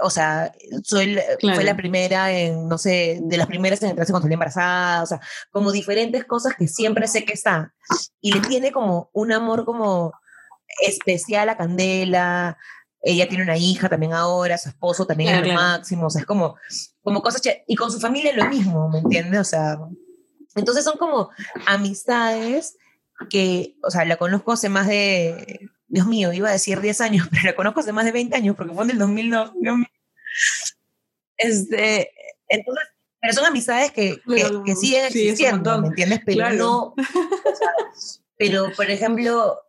o sea, soy, la- Claro. fue la primera en, no sé, de las primeras en entrarse cuando salí embarazada, o sea, como diferentes cosas que siempre sé que está. Y le tiene como un amor como especial a Candela. Ella tiene una hija también ahora, su esposo también Claro, es lo claro. máximo, o sea, es como, como cosas, y con su familia lo mismo, ¿me entiendes? O sea, entonces son como amistades que, o sea, la conozco hace más de, Dios mío, iba a decir 10 años, (laughs) pero la conozco hace más de 20 años porque fue en el 2002. Dios mío. Este, entonces, pero son amistades que, que, siguen sí, existiendo. ¿me entiendes? Pero Claro. no, o (laughs) sea, pero por ejemplo,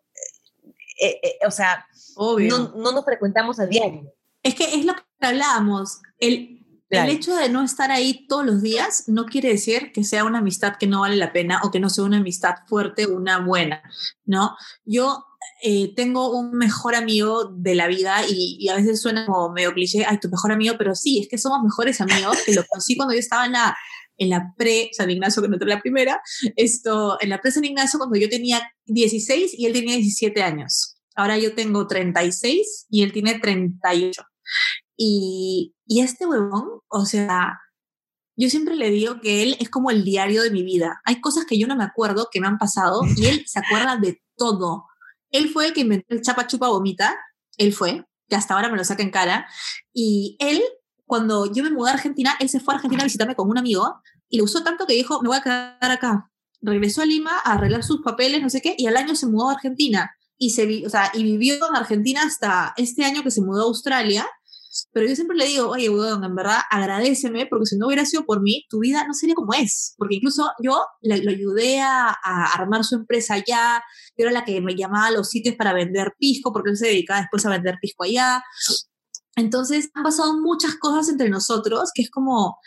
eh, eh, o sea, Obvio. no, no nos frecuentamos a diario. Es que es lo que hablábamos. El, Claro. el hecho de no estar ahí todos los días no quiere decir que sea una amistad que no vale la pena o que no sea una amistad fuerte una buena, ¿no? Yo eh, tengo un mejor amigo de la vida y, y a veces suena como medio cliché, ay, tu mejor amigo, pero sí, es que somos mejores amigos, que lo conocí cuando yo estaba en la, en la pre San Ignacio, que no la primera, esto, en la pre San Ignacio cuando yo tenía 16 y él tenía 17 años. Ahora yo tengo 36 y él tiene 38. Y, y este huevón, o sea, yo siempre le digo que él es como el diario de mi vida. Hay cosas que yo no me acuerdo que me han pasado (laughs) y él se acuerda de todo. Él fue el que inventó el chapa chupa vomita, él fue, que hasta ahora me lo saca en cara. Y él, cuando yo me mudé a Argentina, él se fue a Argentina a visitarme con un amigo y le usó tanto que dijo, me voy a quedar acá. Regresó a Lima a arreglar sus papeles, no sé qué, y al año se mudó a Argentina. Y, se o sea, y vivió en Argentina hasta este año que se mudó a Australia. Pero yo siempre le digo, oye, weón, en verdad, agradeceme, porque si no hubiera sido por mí, tu vida no sería como es. Porque incluso yo le, lo ayudé a, armar su empresa allá, yo era la que me llamaba a los sitios para vender pisco, porque él se dedicaba después a vender pisco allá. Entonces, han pasado muchas cosas entre nosotros, que es como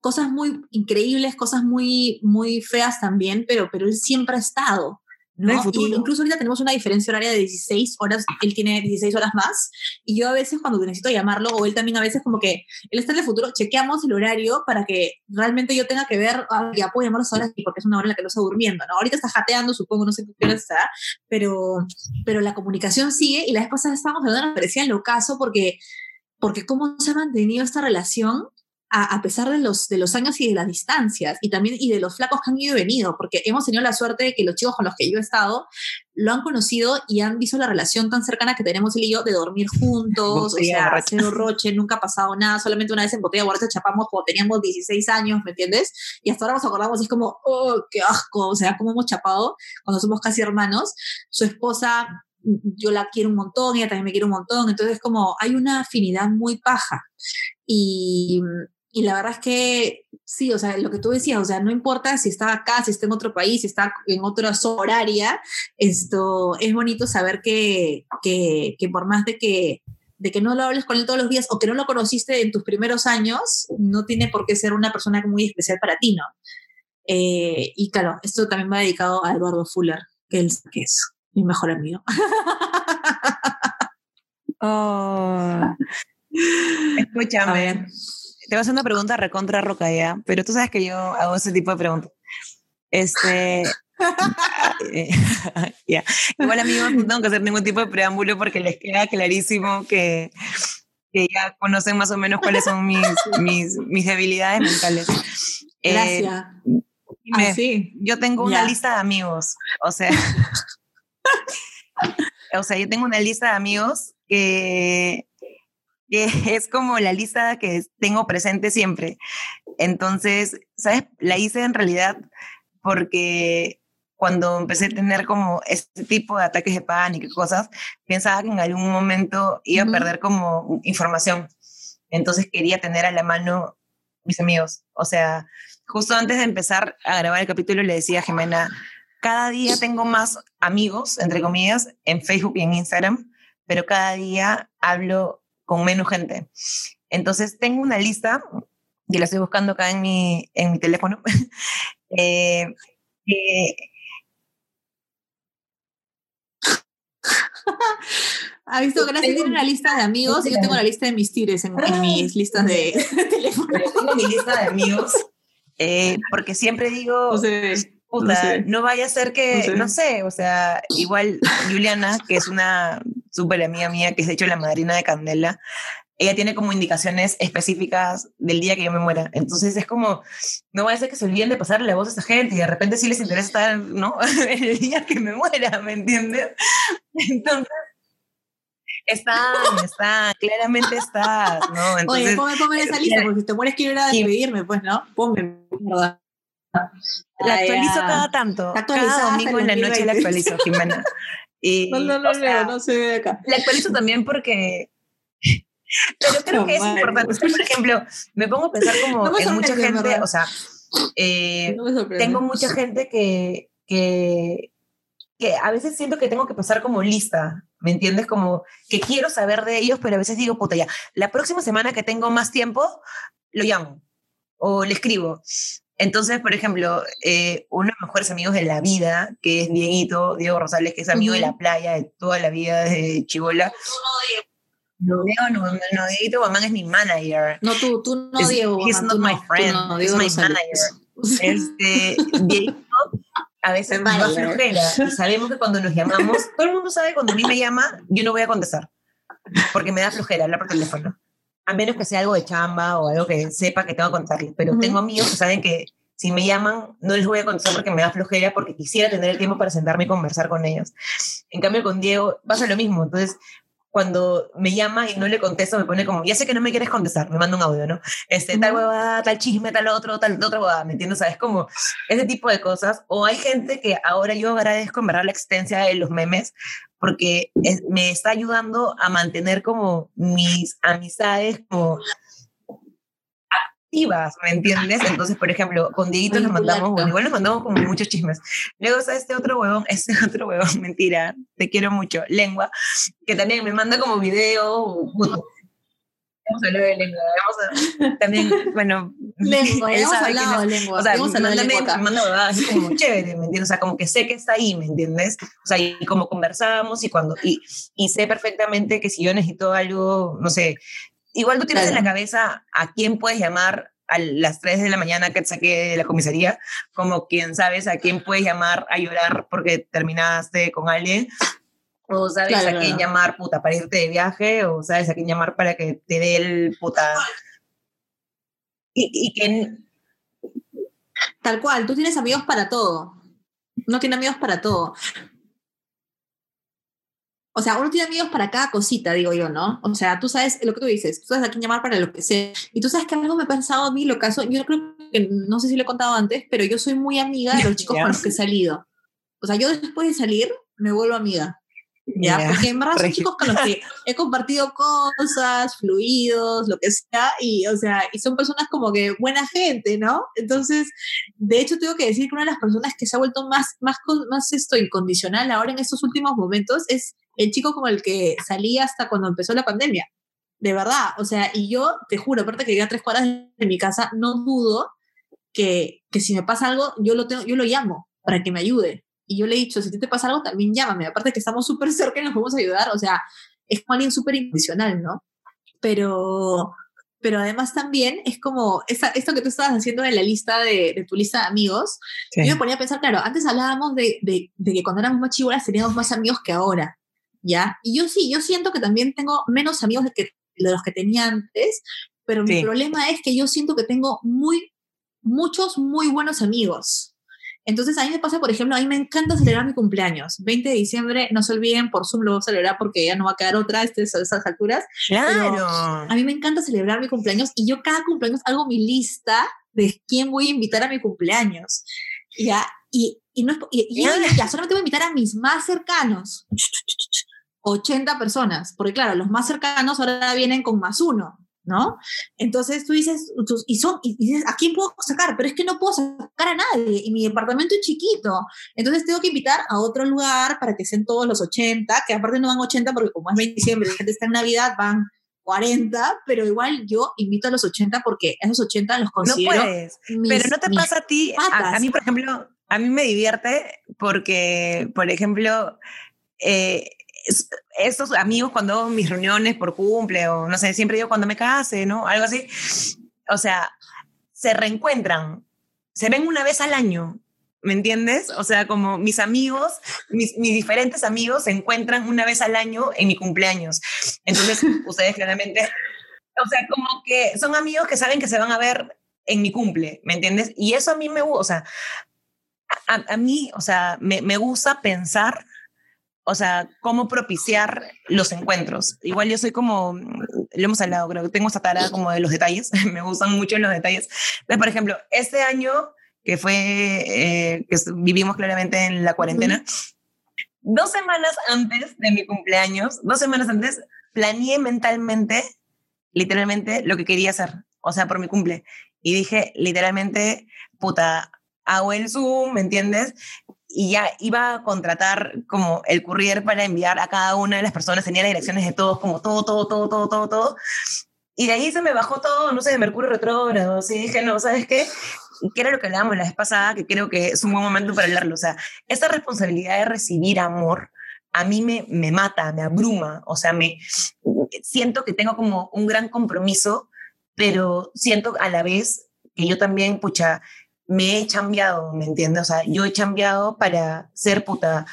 cosas muy increíbles, cosas muy, muy feas también, pero, pero él siempre ha estado. No ¿no? futuro. Y incluso ahorita tenemos una diferencia horaria de 16 horas, él tiene 16 horas más, y yo a veces cuando necesito llamarlo, o él también a veces como que, él está en el futuro, chequeamos el horario para que realmente yo tenga que ver, ah, ya puedo ahora sí, porque es una hora en la que no está durmiendo, ¿no? Ahorita está jateando, supongo, no sé qué hora está, pero, pero la comunicación sigue, y la vez pasada estábamos hablando, me parecía lo caso, porque, porque cómo se ha mantenido esta relación a, a, pesar de los, de los años y de las distancias y también y de los flacos que han ido y venido, porque hemos tenido la suerte de que los chicos con los que yo he estado lo han conocido y han visto la relación tan cercana que tenemos él y yo de dormir (laughs) juntos, o sea, cero roche, nunca ha pasado nada, solamente una vez en botella borracha chapamos cuando teníamos 16 años, ¿me entiendes? Y hasta ahora nos acordamos y es como, oh, qué asco, o sea, cómo hemos chapado cuando somos casi hermanos. Su esposa yo la quiero un montón, ella también me quiere un montón, entonces como hay una afinidad muy paja. Y, y la verdad es que sí, o sea, lo que tú decías, o sea, no importa si está acá, si está en otro país, si está en otra zona horaria, esto es bonito saber que, que, que por más de que de que no lo hables con él todos los días o que no lo conociste en tus primeros años, no tiene por qué ser una persona muy especial para ti, ¿no? Eh, y claro, esto también va dedicado a Eduardo Fuller, que, él, que es mi mejor amigo. Oh. (laughs) Escúchame. A ver. Te voy a hacer una pregunta recontra roca ya, pero tú sabes que yo hago ese tipo de preguntas. Este, (laughs) yeah. Igual amigos, no tengo que hacer ningún tipo de preámbulo porque les queda clarísimo que, que ya conocen más o menos cuáles son mis, mis, mis debilidades mentales. Eh, Gracias. Eh, Yo tengo una lista de amigos, o sea, (laughs) o sea, yo tengo una lista de amigos que, que (laughs) es como la lista que tengo presente siempre. Entonces, ¿sabes? La hice en realidad porque cuando empecé a tener como este tipo de ataques de pánico y cosas, pensaba que en algún momento iba a perder como información. Entonces quería tener a la mano mis amigos. O sea, justo antes de empezar a grabar el capítulo le decía a Jimena, cada día tengo más amigos, entre comillas, en Facebook y en Instagram, pero cada día hablo con menos gente. Entonces tengo una lista, y la estoy buscando acá en mi, en mi teléfono, (laughs) eh, ha visto que tiene una lista de amigos yo tengo la lista de mis tires en, mis (laughs) listas de, teléfono. tengo mi lista de amigos eh, porque siempre digo, no, vaya a ser que, no sé. o sea, igual Juliana, que es una súper amiga mía, que es de hecho la madrina de Candela, ella tiene como indicaciones específicas del día que yo me muera. Entonces es como, no va a ser que se olviden de pasarle la voz a esa gente y de repente sí les interesa estar, ¿no? (laughs) el día que me muera, ¿me entiendes? Entonces, está, está, claramente está, ¿no? Entonces, Oye, ponme, ponme esa lista, porque si te mueres quiero ir a despedirme, pues, ¿no? Ponme, La actualizo cada tanto. Cada domingo en la noche la actualizo, Jimena. (laughs) Y, no, no, no, no, no se ve acá. La actualizo también porque pero creo que es importante. por ejemplo, me pongo a pensar como en mucha gente, o sea, eh, tengo mucha gente que, que, que a veces siento que tengo que pasar como lista, ¿me entiendes? Como que quiero saber de ellos, pero a veces digo, puta, ya, la próxima semana que tengo más tiempo, lo llamo o le escribo. Entonces, por ejemplo, eh, uno de los mejores amigos de la vida, que es Dieguito, Diego Rosales, que es amigo de la playa de toda la vida desde Chibola. No, Diego, no, no, Diego Guamán es mi manager. No, tú, tú no, Diego. He's not my friend, no, he's my manager. (laughs) Este, Diego a veces me da flojera. Y sabemos que cuando nos llamamos, todo el mundo sabe que cuando a mí me llama, yo no voy a contestar. Porque me da flojera hablar por teléfono. A menos que sea algo de chamba o algo que sepa que tengo que contarles. Pero tengo amigos que saben que si me llaman, no les voy a contestar porque me da flojera, porque quisiera tener el tiempo para sentarme y conversar con ellos. En cambio, con Diego pasa lo mismo. Entonces, cuando me llama y no le contesto, me pone como, ya sé que no me quieres contestar, me manda un audio, ¿no? Este, tal huevada, tal chisme, tal otro, tal otra huevada, ¿me entiendes? ¿Sabes? Como ese tipo de cosas. O hay gente que ahora yo agradezco en verdad la existencia de los memes, porque me está ayudando a mantener como mis amistades como ¿me entiendes? Entonces, por ejemplo, con Dieguito nos mandamos, bueno, igual nos mandamos como muchos chismes. Luego está este otro huevón, (laughs) este otro huevón, mentira, te quiero mucho, Lengua, que también me manda como video, Vamos a hablar de lengua, a, (laughs) también, bueno, lengua, hemos hablado de lengua, o sea, hemos hablado de lengua Me manda huevadas como (laughs) chévere, ¿me entiendes? O sea, como que sé que está ahí, ¿me entiendes? O sea, y como conversamos y cuando, y, y sé perfectamente que si yo necesito algo, no sé, igual tú tienes en la cabeza a quién puedes llamar a las 3 de la mañana que te saqué de la comisaría, como quien sabes a quién puedes llamar a llorar porque terminaste con alguien, o sabes a quién llamar puta para irte de viaje, o sabes a quién llamar para que te dé el puta. Y, y que. Tal cual, tú tienes amigos para todo. No tiene amigos para todo. O sea, uno tiene amigos para cada cosita, digo yo, ¿no? O sea, tú sabes lo que tú dices, tú sabes a quién llamar para lo que sea. Y tú sabes que algo me ha pensado a mí, lo caso, yo creo que, no sé si lo he contado antes, pero yo soy muy amiga de los (laughs) chicos con los que he salido. O sea, yo después de salir, me vuelvo amiga. ¿Ya? Ya, Porque en verdad son chicos con los que he compartido cosas, fluidos, lo que sea, y, o sea, y son personas como que buena gente, ¿no? Entonces, de hecho, tengo que decir que una de las personas que se ha vuelto más, más, más esto incondicional ahora en estos últimos momentos es el chico con el que salí hasta cuando empezó la pandemia. De verdad, o sea, y yo te juro, aparte que vivo a tres cuadras de mi casa, no dudo que, que si me pasa algo, yo lo, tengo, yo lo llamo para que me ayude. Y yo le he dicho, si te pasa algo, también llámame. Aparte que estamos súper cerca y nos podemos ayudar. O sea, es como alguien súper incondicional, ¿no? Pero, pero además también es como esa, esto que tú estabas haciendo en la lista de, de tu lista de amigos. Sí. Yo me ponía a pensar, claro, antes hablábamos de, de, de que cuando éramos más chivolas teníamos más amigos que ahora, ¿ya? Y yo sí, yo siento que también tengo menos amigos de, que, de los que tenía antes, pero mi Sí. problema es que yo siento que tengo muy, muchos muy buenos amigos. Entonces, a mí me pasa, por ejemplo, a mí me encanta celebrar mi cumpleaños. 20 de diciembre, no se olviden, por Zoom lo voy a celebrar porque ya no va a quedar otra este, a esas alturas. Claro. A mí me encanta celebrar mi cumpleaños y yo cada cumpleaños hago mi lista de quién voy a invitar a mi cumpleaños. Ya, y, y, no es y- y yo Ya. digo, ya, solamente voy a invitar a mis más cercanos. 80 personas, porque claro, los más cercanos ahora vienen con más uno, ¿no? Entonces tú dices, y, son, y dices, ¿a quién puedo sacar? Pero es que no puedo sacar a nadie y mi departamento es chiquito. Entonces tengo que invitar a otro lugar para que sean todos los 80, que aparte no van 80 porque como es 20 de diciembre la gente está en Navidad, van 40, pero igual yo invito a los 80 porque esos 80 los No considero puedes. mis- Pero no te pasa a ti, a, a mí, por ejemplo, a mí me divierte porque, por ejemplo, eh, estos amigos cuando hago mis reuniones por cumple o no sé, siempre digo cuando me case, ¿no? Algo así. O sea, se reencuentran, se ven una vez al año, ¿me entiendes? O sea, como mis amigos, mis, mis diferentes amigos se encuentran una vez al año en mi cumpleaños. Entonces, (laughs) ustedes claramente, o sea, como que son amigos que saben que se van a ver en mi cumple, ¿me entiendes? Y eso a mí me gusta, o sea, a, a mí, o sea, me, me gusta pensar, o sea, cómo propiciar los encuentros. Igual yo soy como, lo hemos hablado, creo que tengo esta tarea como de los detalles, (laughs) me gustan mucho los detalles. Entonces, por ejemplo, este año que fue, eh, que vivimos claramente en la cuarentena, dos semanas antes de mi cumpleaños, dos semanas antes, planeé mentalmente, literalmente, lo que quería hacer, o sea, por mi cumple. Y dije, literalmente, puta, hago el Zoom, ¿me entiendes? Y ya iba a contratar como el courier para enviar a cada una de las personas, tenía las direcciones de todos, como todo, todo, todo, todo, todo, todo. Y de ahí se me bajó todo, no sé, de Mercurio retrógrado, así dije, no, ¿sabes qué? que era lo que hablábamos la vez pasada, que creo que es un buen momento para hablarlo. O sea, esa responsabilidad de recibir amor a mí me, me mata, me abruma. O sea, me siento que tengo como un gran compromiso, pero siento a la vez que yo también, pucha, me he cambiado, ¿me entiendes? O sea, yo he cambiado para ser puta.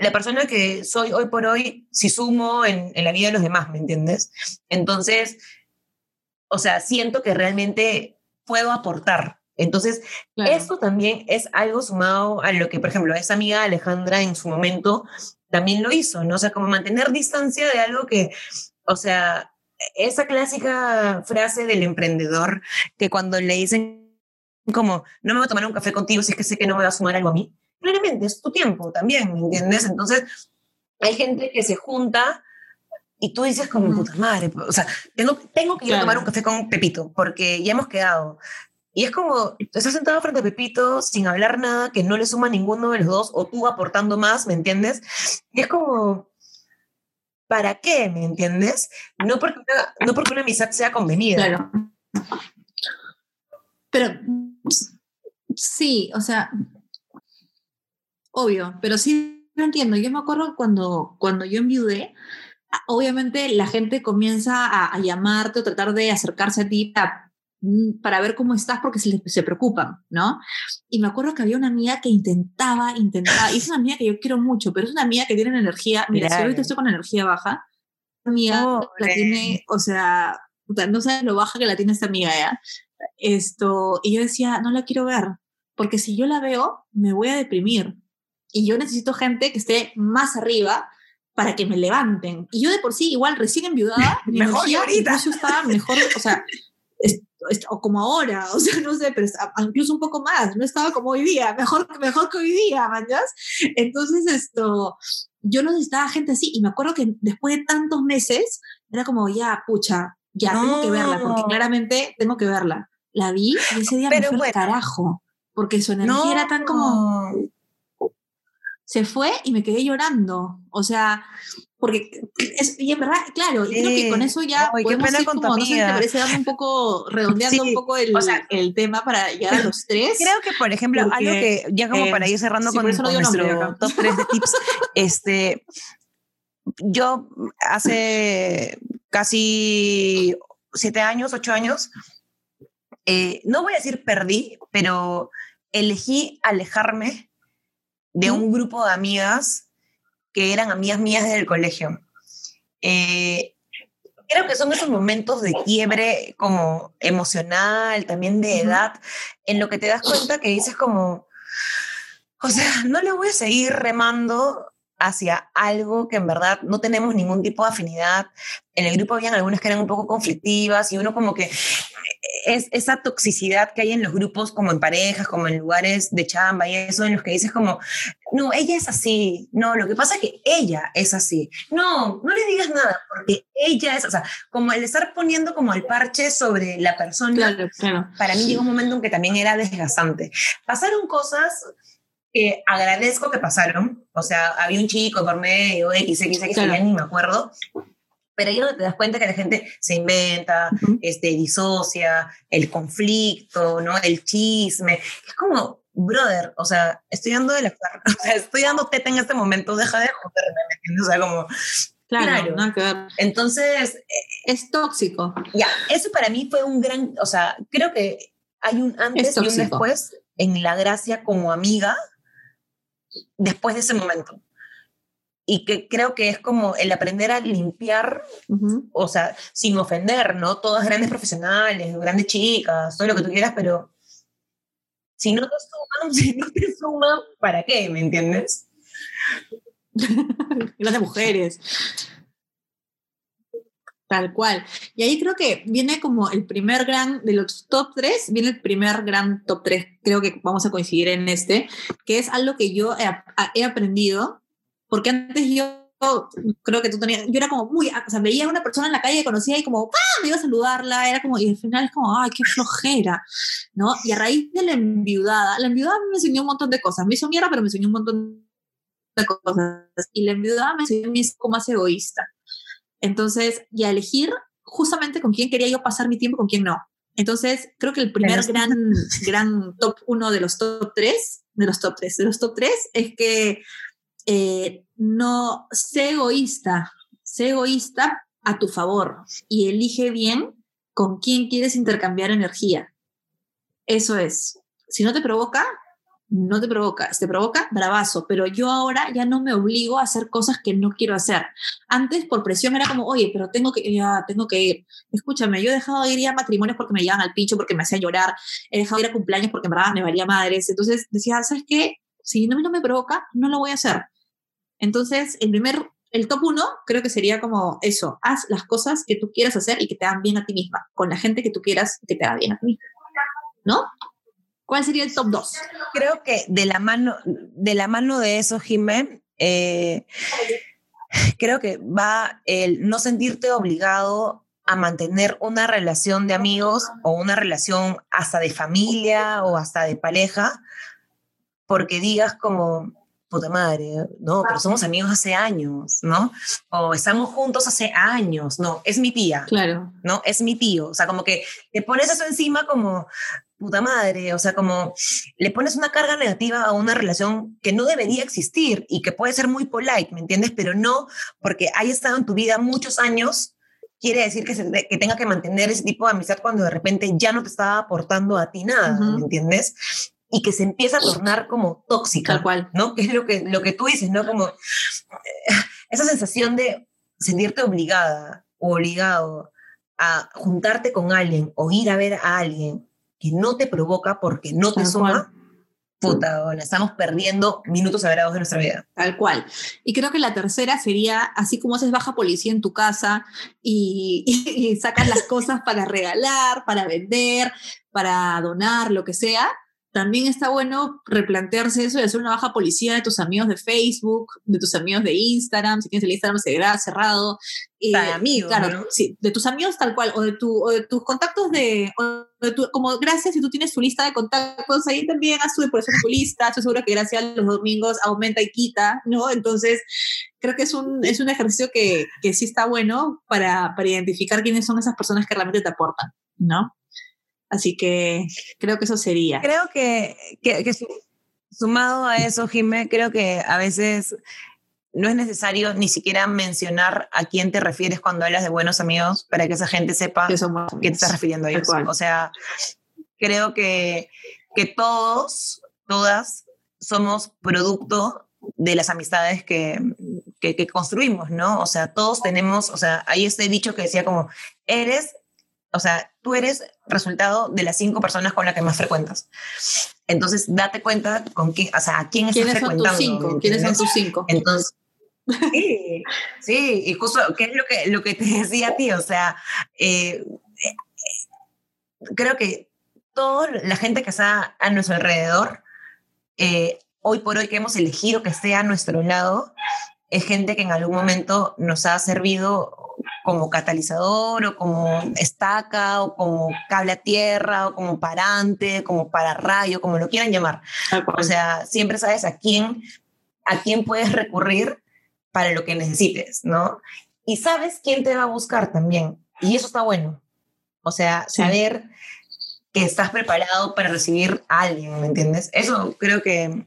La persona que soy hoy por hoy, si sumo en, en la vida de los demás, ¿me entiendes? Entonces, o sea, siento que realmente puedo aportar. Entonces, Claro. esto también es algo sumado a lo que, por ejemplo, esa amiga Alejandra en su momento también lo hizo, ¿no? O sea, como mantener distancia de algo que, o sea, esa clásica frase del emprendedor que cuando le dicen como, no me voy a tomar un café contigo si es que sé que no me va a sumar algo a mí, claramente es tu tiempo también, ¿me entiendes? Entonces, hay gente que se junta y tú dices como, puta madre, o sea, tengo, tengo que ir a Claro. tomar un café con Pepito porque ya hemos quedado. Y es como, estás sentado frente a Pepito sin hablar nada que no le suma a ninguno de los dos, o tú aportando más, ¿me entiendes? Y es como, ¿para qué? ¿Me entiendes? No porque una, no porque una amistad sea convenida. Claro. Pero sí, o sea, obvio, pero sí lo entiendo. Yo me acuerdo cuando, cuando yo enviudé, obviamente la gente comienza a, a llamarte o tratar de acercarse a ti para, mm, para ver cómo estás porque se, se preocupan, ¿no? Y me acuerdo que había una amiga que intentaba, intentaba, y es una amiga que yo quiero mucho, pero es una amiga que tiene energía, mira, si Claro. ahorita estoy con energía baja, amiga la Pobre. tiene, o sea, no sabes lo baja que la tiene esta amiga ya. Esto, y yo decía, no la quiero ver, porque si yo la veo, me voy a deprimir. Y yo necesito gente que esté más arriba para que me levanten. Y yo de por sí, igual recién enviudada, (laughs) mi Mejor energía ahorita. incluso estaba mejor, o sea, o como ahora, (laughs) o sea, no sé, pero incluso un poco más, no estaba como hoy día, mejor, mejor que hoy día, ¿mañas? Entonces, esto, yo no necesitaba gente así. Y me acuerdo que después de tantos meses, era como, ya, pucha, ya, tengo que verla, porque No. claramente tengo que verla. La vi y ese día Pero me fue bueno. carajo, porque su energía era tan como, se fue y me quedé llorando. O sea, porque es, y en verdad, claro, y creo que Sí. con eso ya Ay, qué podemos ir como, no sé, ¿te parece dando un poco, (laughs) redondeando Sí, un poco el, o sea, el tema para llegar a los tres? Creo que, por ejemplo, Porque, algo que ya como eh, para ir cerrando sí, con, no con nuestro top 3 de tips, (laughs) este, yo hace casi siete años, ocho años, eh, no voy a decir perdí, pero elegí alejarme de un grupo de amigas que eran amigas mías desde el colegio. Eh, creo que son esos momentos de quiebre como emocional, también de edad, en lo que te das cuenta que dices como, o sea, no le voy a seguir remando hacia algo que en verdad no tenemos ningún tipo de afinidad. En el grupo habían algunas que eran un poco conflictivas y uno como que es esa toxicidad que hay en los grupos, como en parejas, como en lugares de chamba y eso, en los que dices como, no, ella es así, no, lo que pasa es que ella es así. No, no le digas nada, porque ella es, o sea, como el estar poniendo como el parche sobre la persona, Claro, claro. para mí llegó un momento en que también era desgastante. Pasaron cosas que agradezco que pasaron, o sea, había un chico por medio, X, X, X, Claro. ya ni me acuerdo, pero ahí es donde te das cuenta que la gente se inventa, Ujú. este, disocia, el conflicto, ¿no? El chisme. Es como, brother, o sea, estoy dando de la (laughs) o sea, estoy dando teta en este momento, deja de joderme. O sea, como, Claro, Claro. ver. entonces, eh, Es tóxico. ya, eso para mí fue un gran, o sea, creo que hay un antes Es y un después en la gracia como amiga después de ese momento. Y que creo que es como el aprender a limpiar Ujú. o sea, sin ofender, ¿no? Todas grandes profesionales, grandes chicas, todo lo que tú quieras, pero si no te suman, (laughs) si no te suman, ¿para qué? ¿Me entiendes? (laughs) Grandes mujeres. Tal cual. Y ahí creo que viene como el primer gran, de los top 3, viene el primer gran top 3, creo que vamos a coincidir en este, que es algo que yo he, he aprendido, porque antes yo creo que tú tenías, yo era como muy, o sea, veía a una persona en la calle que conocía y como, ¡ah! me iba a saludarla, era como, y al final es como, ¡ay, qué flojera! ¿No? Y a raíz de la enviudada, la enviudada me enseñó un montón de cosas, me hizo mierda, pero me enseñó un montón de cosas. Y la enviudada me enseñó como más egoísta. Entonces, y a elegir justamente con quién quería yo pasar mi tiempo, con quién no. Entonces, creo que el primer Pero- gran, gran top uno de los top tres, de los top tres, de los top tres, es que eh, no, sé egoísta, sé egoísta a tu favor y elige bien con quién quieres intercambiar energía. Eso es. Si no te provoca, no te provoca. Si te provoca, bravazo. Pero yo ahora ya no me obligo a hacer cosas que no quiero hacer. Antes, por presión, era como, oye, pero tengo que, ya, tengo que ir. Escúchame, yo he dejado de ir a matrimonios porque me llevan al pincho, porque me hacían llorar. He dejado de ir a cumpleaños porque en verdad me valía madres. Entonces decía, ¿sabes qué? Si no, no me provoca, no lo voy a hacer. Entonces, el primer, el top uno, creo que sería como eso. Haz las cosas que tú quieras hacer y que te hagan bien a ti misma, con la gente que tú quieras que te haga bien a ti misma. ¿No? ¿Cuál sería el top 2? Creo que de la mano de, la mano de eso, Jimé, eh, creo que va el no sentirte obligado a mantener una relación de amigos o una relación hasta de familia o hasta de pareja, porque digas como, puta madre, no, pero somos amigos hace años, ¿no? O estamos juntos hace años, no, es mi tía, Claro. ¿no? Es mi tío, o sea, como que te pones eso encima como, puta madre, o sea, como le pones una carga negativa a una relación que no debería existir y que puede ser muy polite, ¿me entiendes? Pero no porque haya estado en tu vida muchos años, quiere decir que, se, que tenga que mantener ese tipo de amistad cuando de repente ya no te estaba aportando a ti nada, Ujú. ¿me entiendes? Y que se empieza a tornar como tóxica. Tal cual. ¿no? Que es lo que, lo que tú dices, ¿no? Como eh, esa sensación de sentirte obligada o obligado a juntarte con alguien o ir a ver a alguien que no te provoca porque no te suma, puta, bueno, estamos perdiendo minutos sagrados de nuestra vida. Tal cual. Y creo que la tercera sería, así como haces baja policía en tu casa y, y, y sacas las cosas para regalar, para vender, para donar, lo que sea, también está bueno replantearse eso y hacer una baja policía de tus amigos de Facebook, de tus amigos de Instagram, si tienes el Instagram cerrado. Eh, de amigos. Claro, sí, de tus amigos tal cual, o de, tu, o de tus contactos de, de tu, como gracias si tú tienes tu lista de contactos, ahí también haz tu depuración de tu lista, estoy seguro que gracias los domingos aumenta y quita, ¿no? Entonces, creo que es un, es un ejercicio que, que sí está bueno para, para identificar quiénes son esas personas que realmente te aportan, ¿no? Así que creo que eso sería. Creo que, que, que sumado a eso, Jimé, creo que a veces no es necesario ni siquiera mencionar a quién te refieres cuando hablas de buenos amigos para que esa gente sepa que te estás refiriendo a ellos. O sea, creo que, que todos, todas somos producto de las amistades que, que, que, construimos, ¿no? O sea, todos tenemos, o sea, hay este dicho que decía como, eres o sea, tú eres resultado de las cinco personas con las que más frecuentas. Entonces, date cuenta con quién, o sea, a quién estás frecuentando. Son tus cinco? ¿Quiénes son tus cinco? Entonces, sí, sí, y justo, ¿qué es lo que, lo que te decía a ti? O sea, eh, creo que toda la gente que está a nuestro alrededor, eh, hoy por hoy que hemos elegido que esté a nuestro lado, es gente que en algún momento nos ha servido como catalizador o como estaca o como cable a tierra o como parante, como pararrayo, como lo quieran llamar. O sea, siempre sabes a quién, a quién puedes recurrir para lo que necesites, ¿no? Y sabes quién te va a buscar también. Y eso está bueno. O sea, saber que estás preparado para recibir a alguien, ¿me entiendes? Eso creo que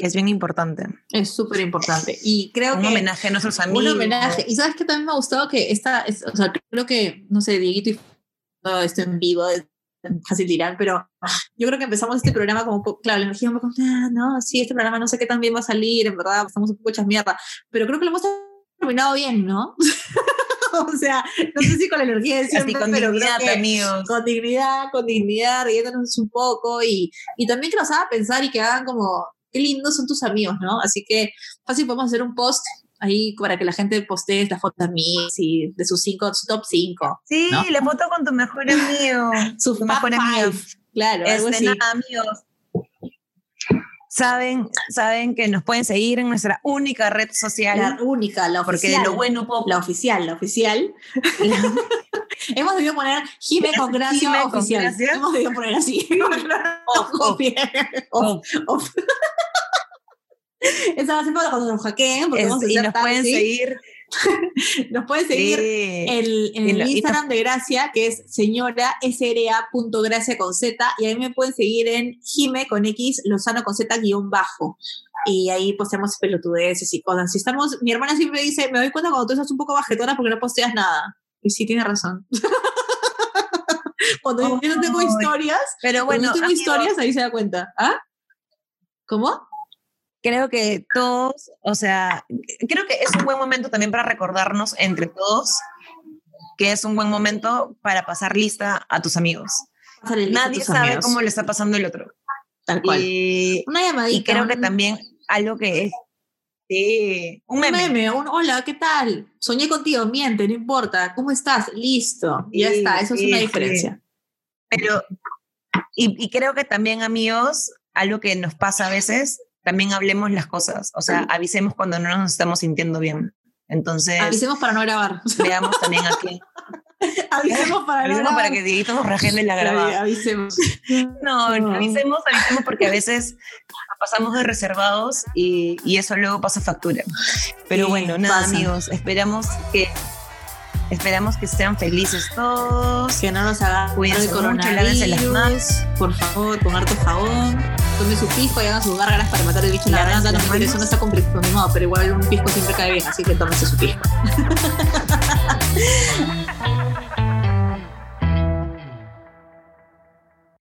que es bien importante. Es súper importante. Y creo un que... Un homenaje a nuestros amigos. Un homenaje. Y sabes que también me ha gustado que esta, o sea, creo que, no sé, Dieguito y todo esto en vivo, fácil dirán, pero yo creo que empezamos este programa como, claro, la energía un poco, ah, no, sí, este programa no sé qué tan bien va a salir, en verdad, estamos un poco hechas mierda, pero creo que lo hemos terminado bien, ¿no? (laughs) o sea, no sé si con la energía de siempre, Así, con pero dignidad, amigos. Con dignidad, con dignidad, riéndonos un poco y, y también que nos haga pensar y que hagan como, qué lindos son tus amigos, ¿no? Así que fácil podemos hacer un post ahí para que la gente postee la foto de mí y de sus cinco, su top 5. Sí, ¿no? la foto con tu mejor amigo. (laughs) su tu mejor amigo. Claro, es algo de así. nada, amigos. Saben, saben que nos pueden seguir en nuestra única red social. La única, la porque oficial. de lo bueno poco. La oficial, la oficial. (laughs) Hemos debido poner Jime con gracia con oficial. gracia. Hemos debido poner así. Off. Off, off. Esa va a ser para cuando nos hackeen. Porque Es- vamos a y nos tal, pueden seguir. (laughs) Nos pueden seguir Sí. el, en el Instagram de Gracia, que es señora sra.gracia con Z, y ahí me pueden seguir en Jime con X, Lozano con Z guion bajo. Y ahí posteamos pelotudeces y cosas. Si estamos, mi hermana siempre dice, me doy cuenta cuando tú estás un poco bajetona porque no posteas nada. Y sí, tiene razón. (laughs) cuando yo no tengo historias, Pero cuando bueno, no tengo amigos, historias, ahí se da cuenta. ¿Ah? ¿Cómo? Creo que todos, o sea, creo que es un buen momento también para recordarnos entre todos que es un buen momento para pasar lista a tus amigos. Nadie sabe amigos. cómo le está pasando el otro. Tal cual. Y, Una llamadita. y creo que también algo que es sí, un Un meme. meme, un hola, ¿qué tal? Soñé contigo, miente, no importa. ¿Cómo estás? Listo. Y ya Sí, está, eso es sí, una sí. diferencia. Pero, y, y creo que también, amigos, algo que nos pasa a veces, también hablemos las cosas. O sea, avisemos cuando no nos estamos sintiendo bien. Entonces, Avisemos para no grabar. veamos también aquí. (laughs) Avisemos para Avisemos grabar. para que Dieguito nos la grabada. Avisemos. No, No. avisemos, avisemos porque a veces pasamos de reservados y, y eso luego pasa factura. Pero Sí, bueno, nada, pasa. amigos, esperamos que esperamos que sean felices todos. Que no nos haga Cuídense el las manos. Por favor, con harto jabón. Tome su pisco y hagan sus gárgaras para matar el bicho en la garganta. No me manos. no está confirmado, pero igual un pisco siempre cae bien, así que tómese su pisco. (laughs)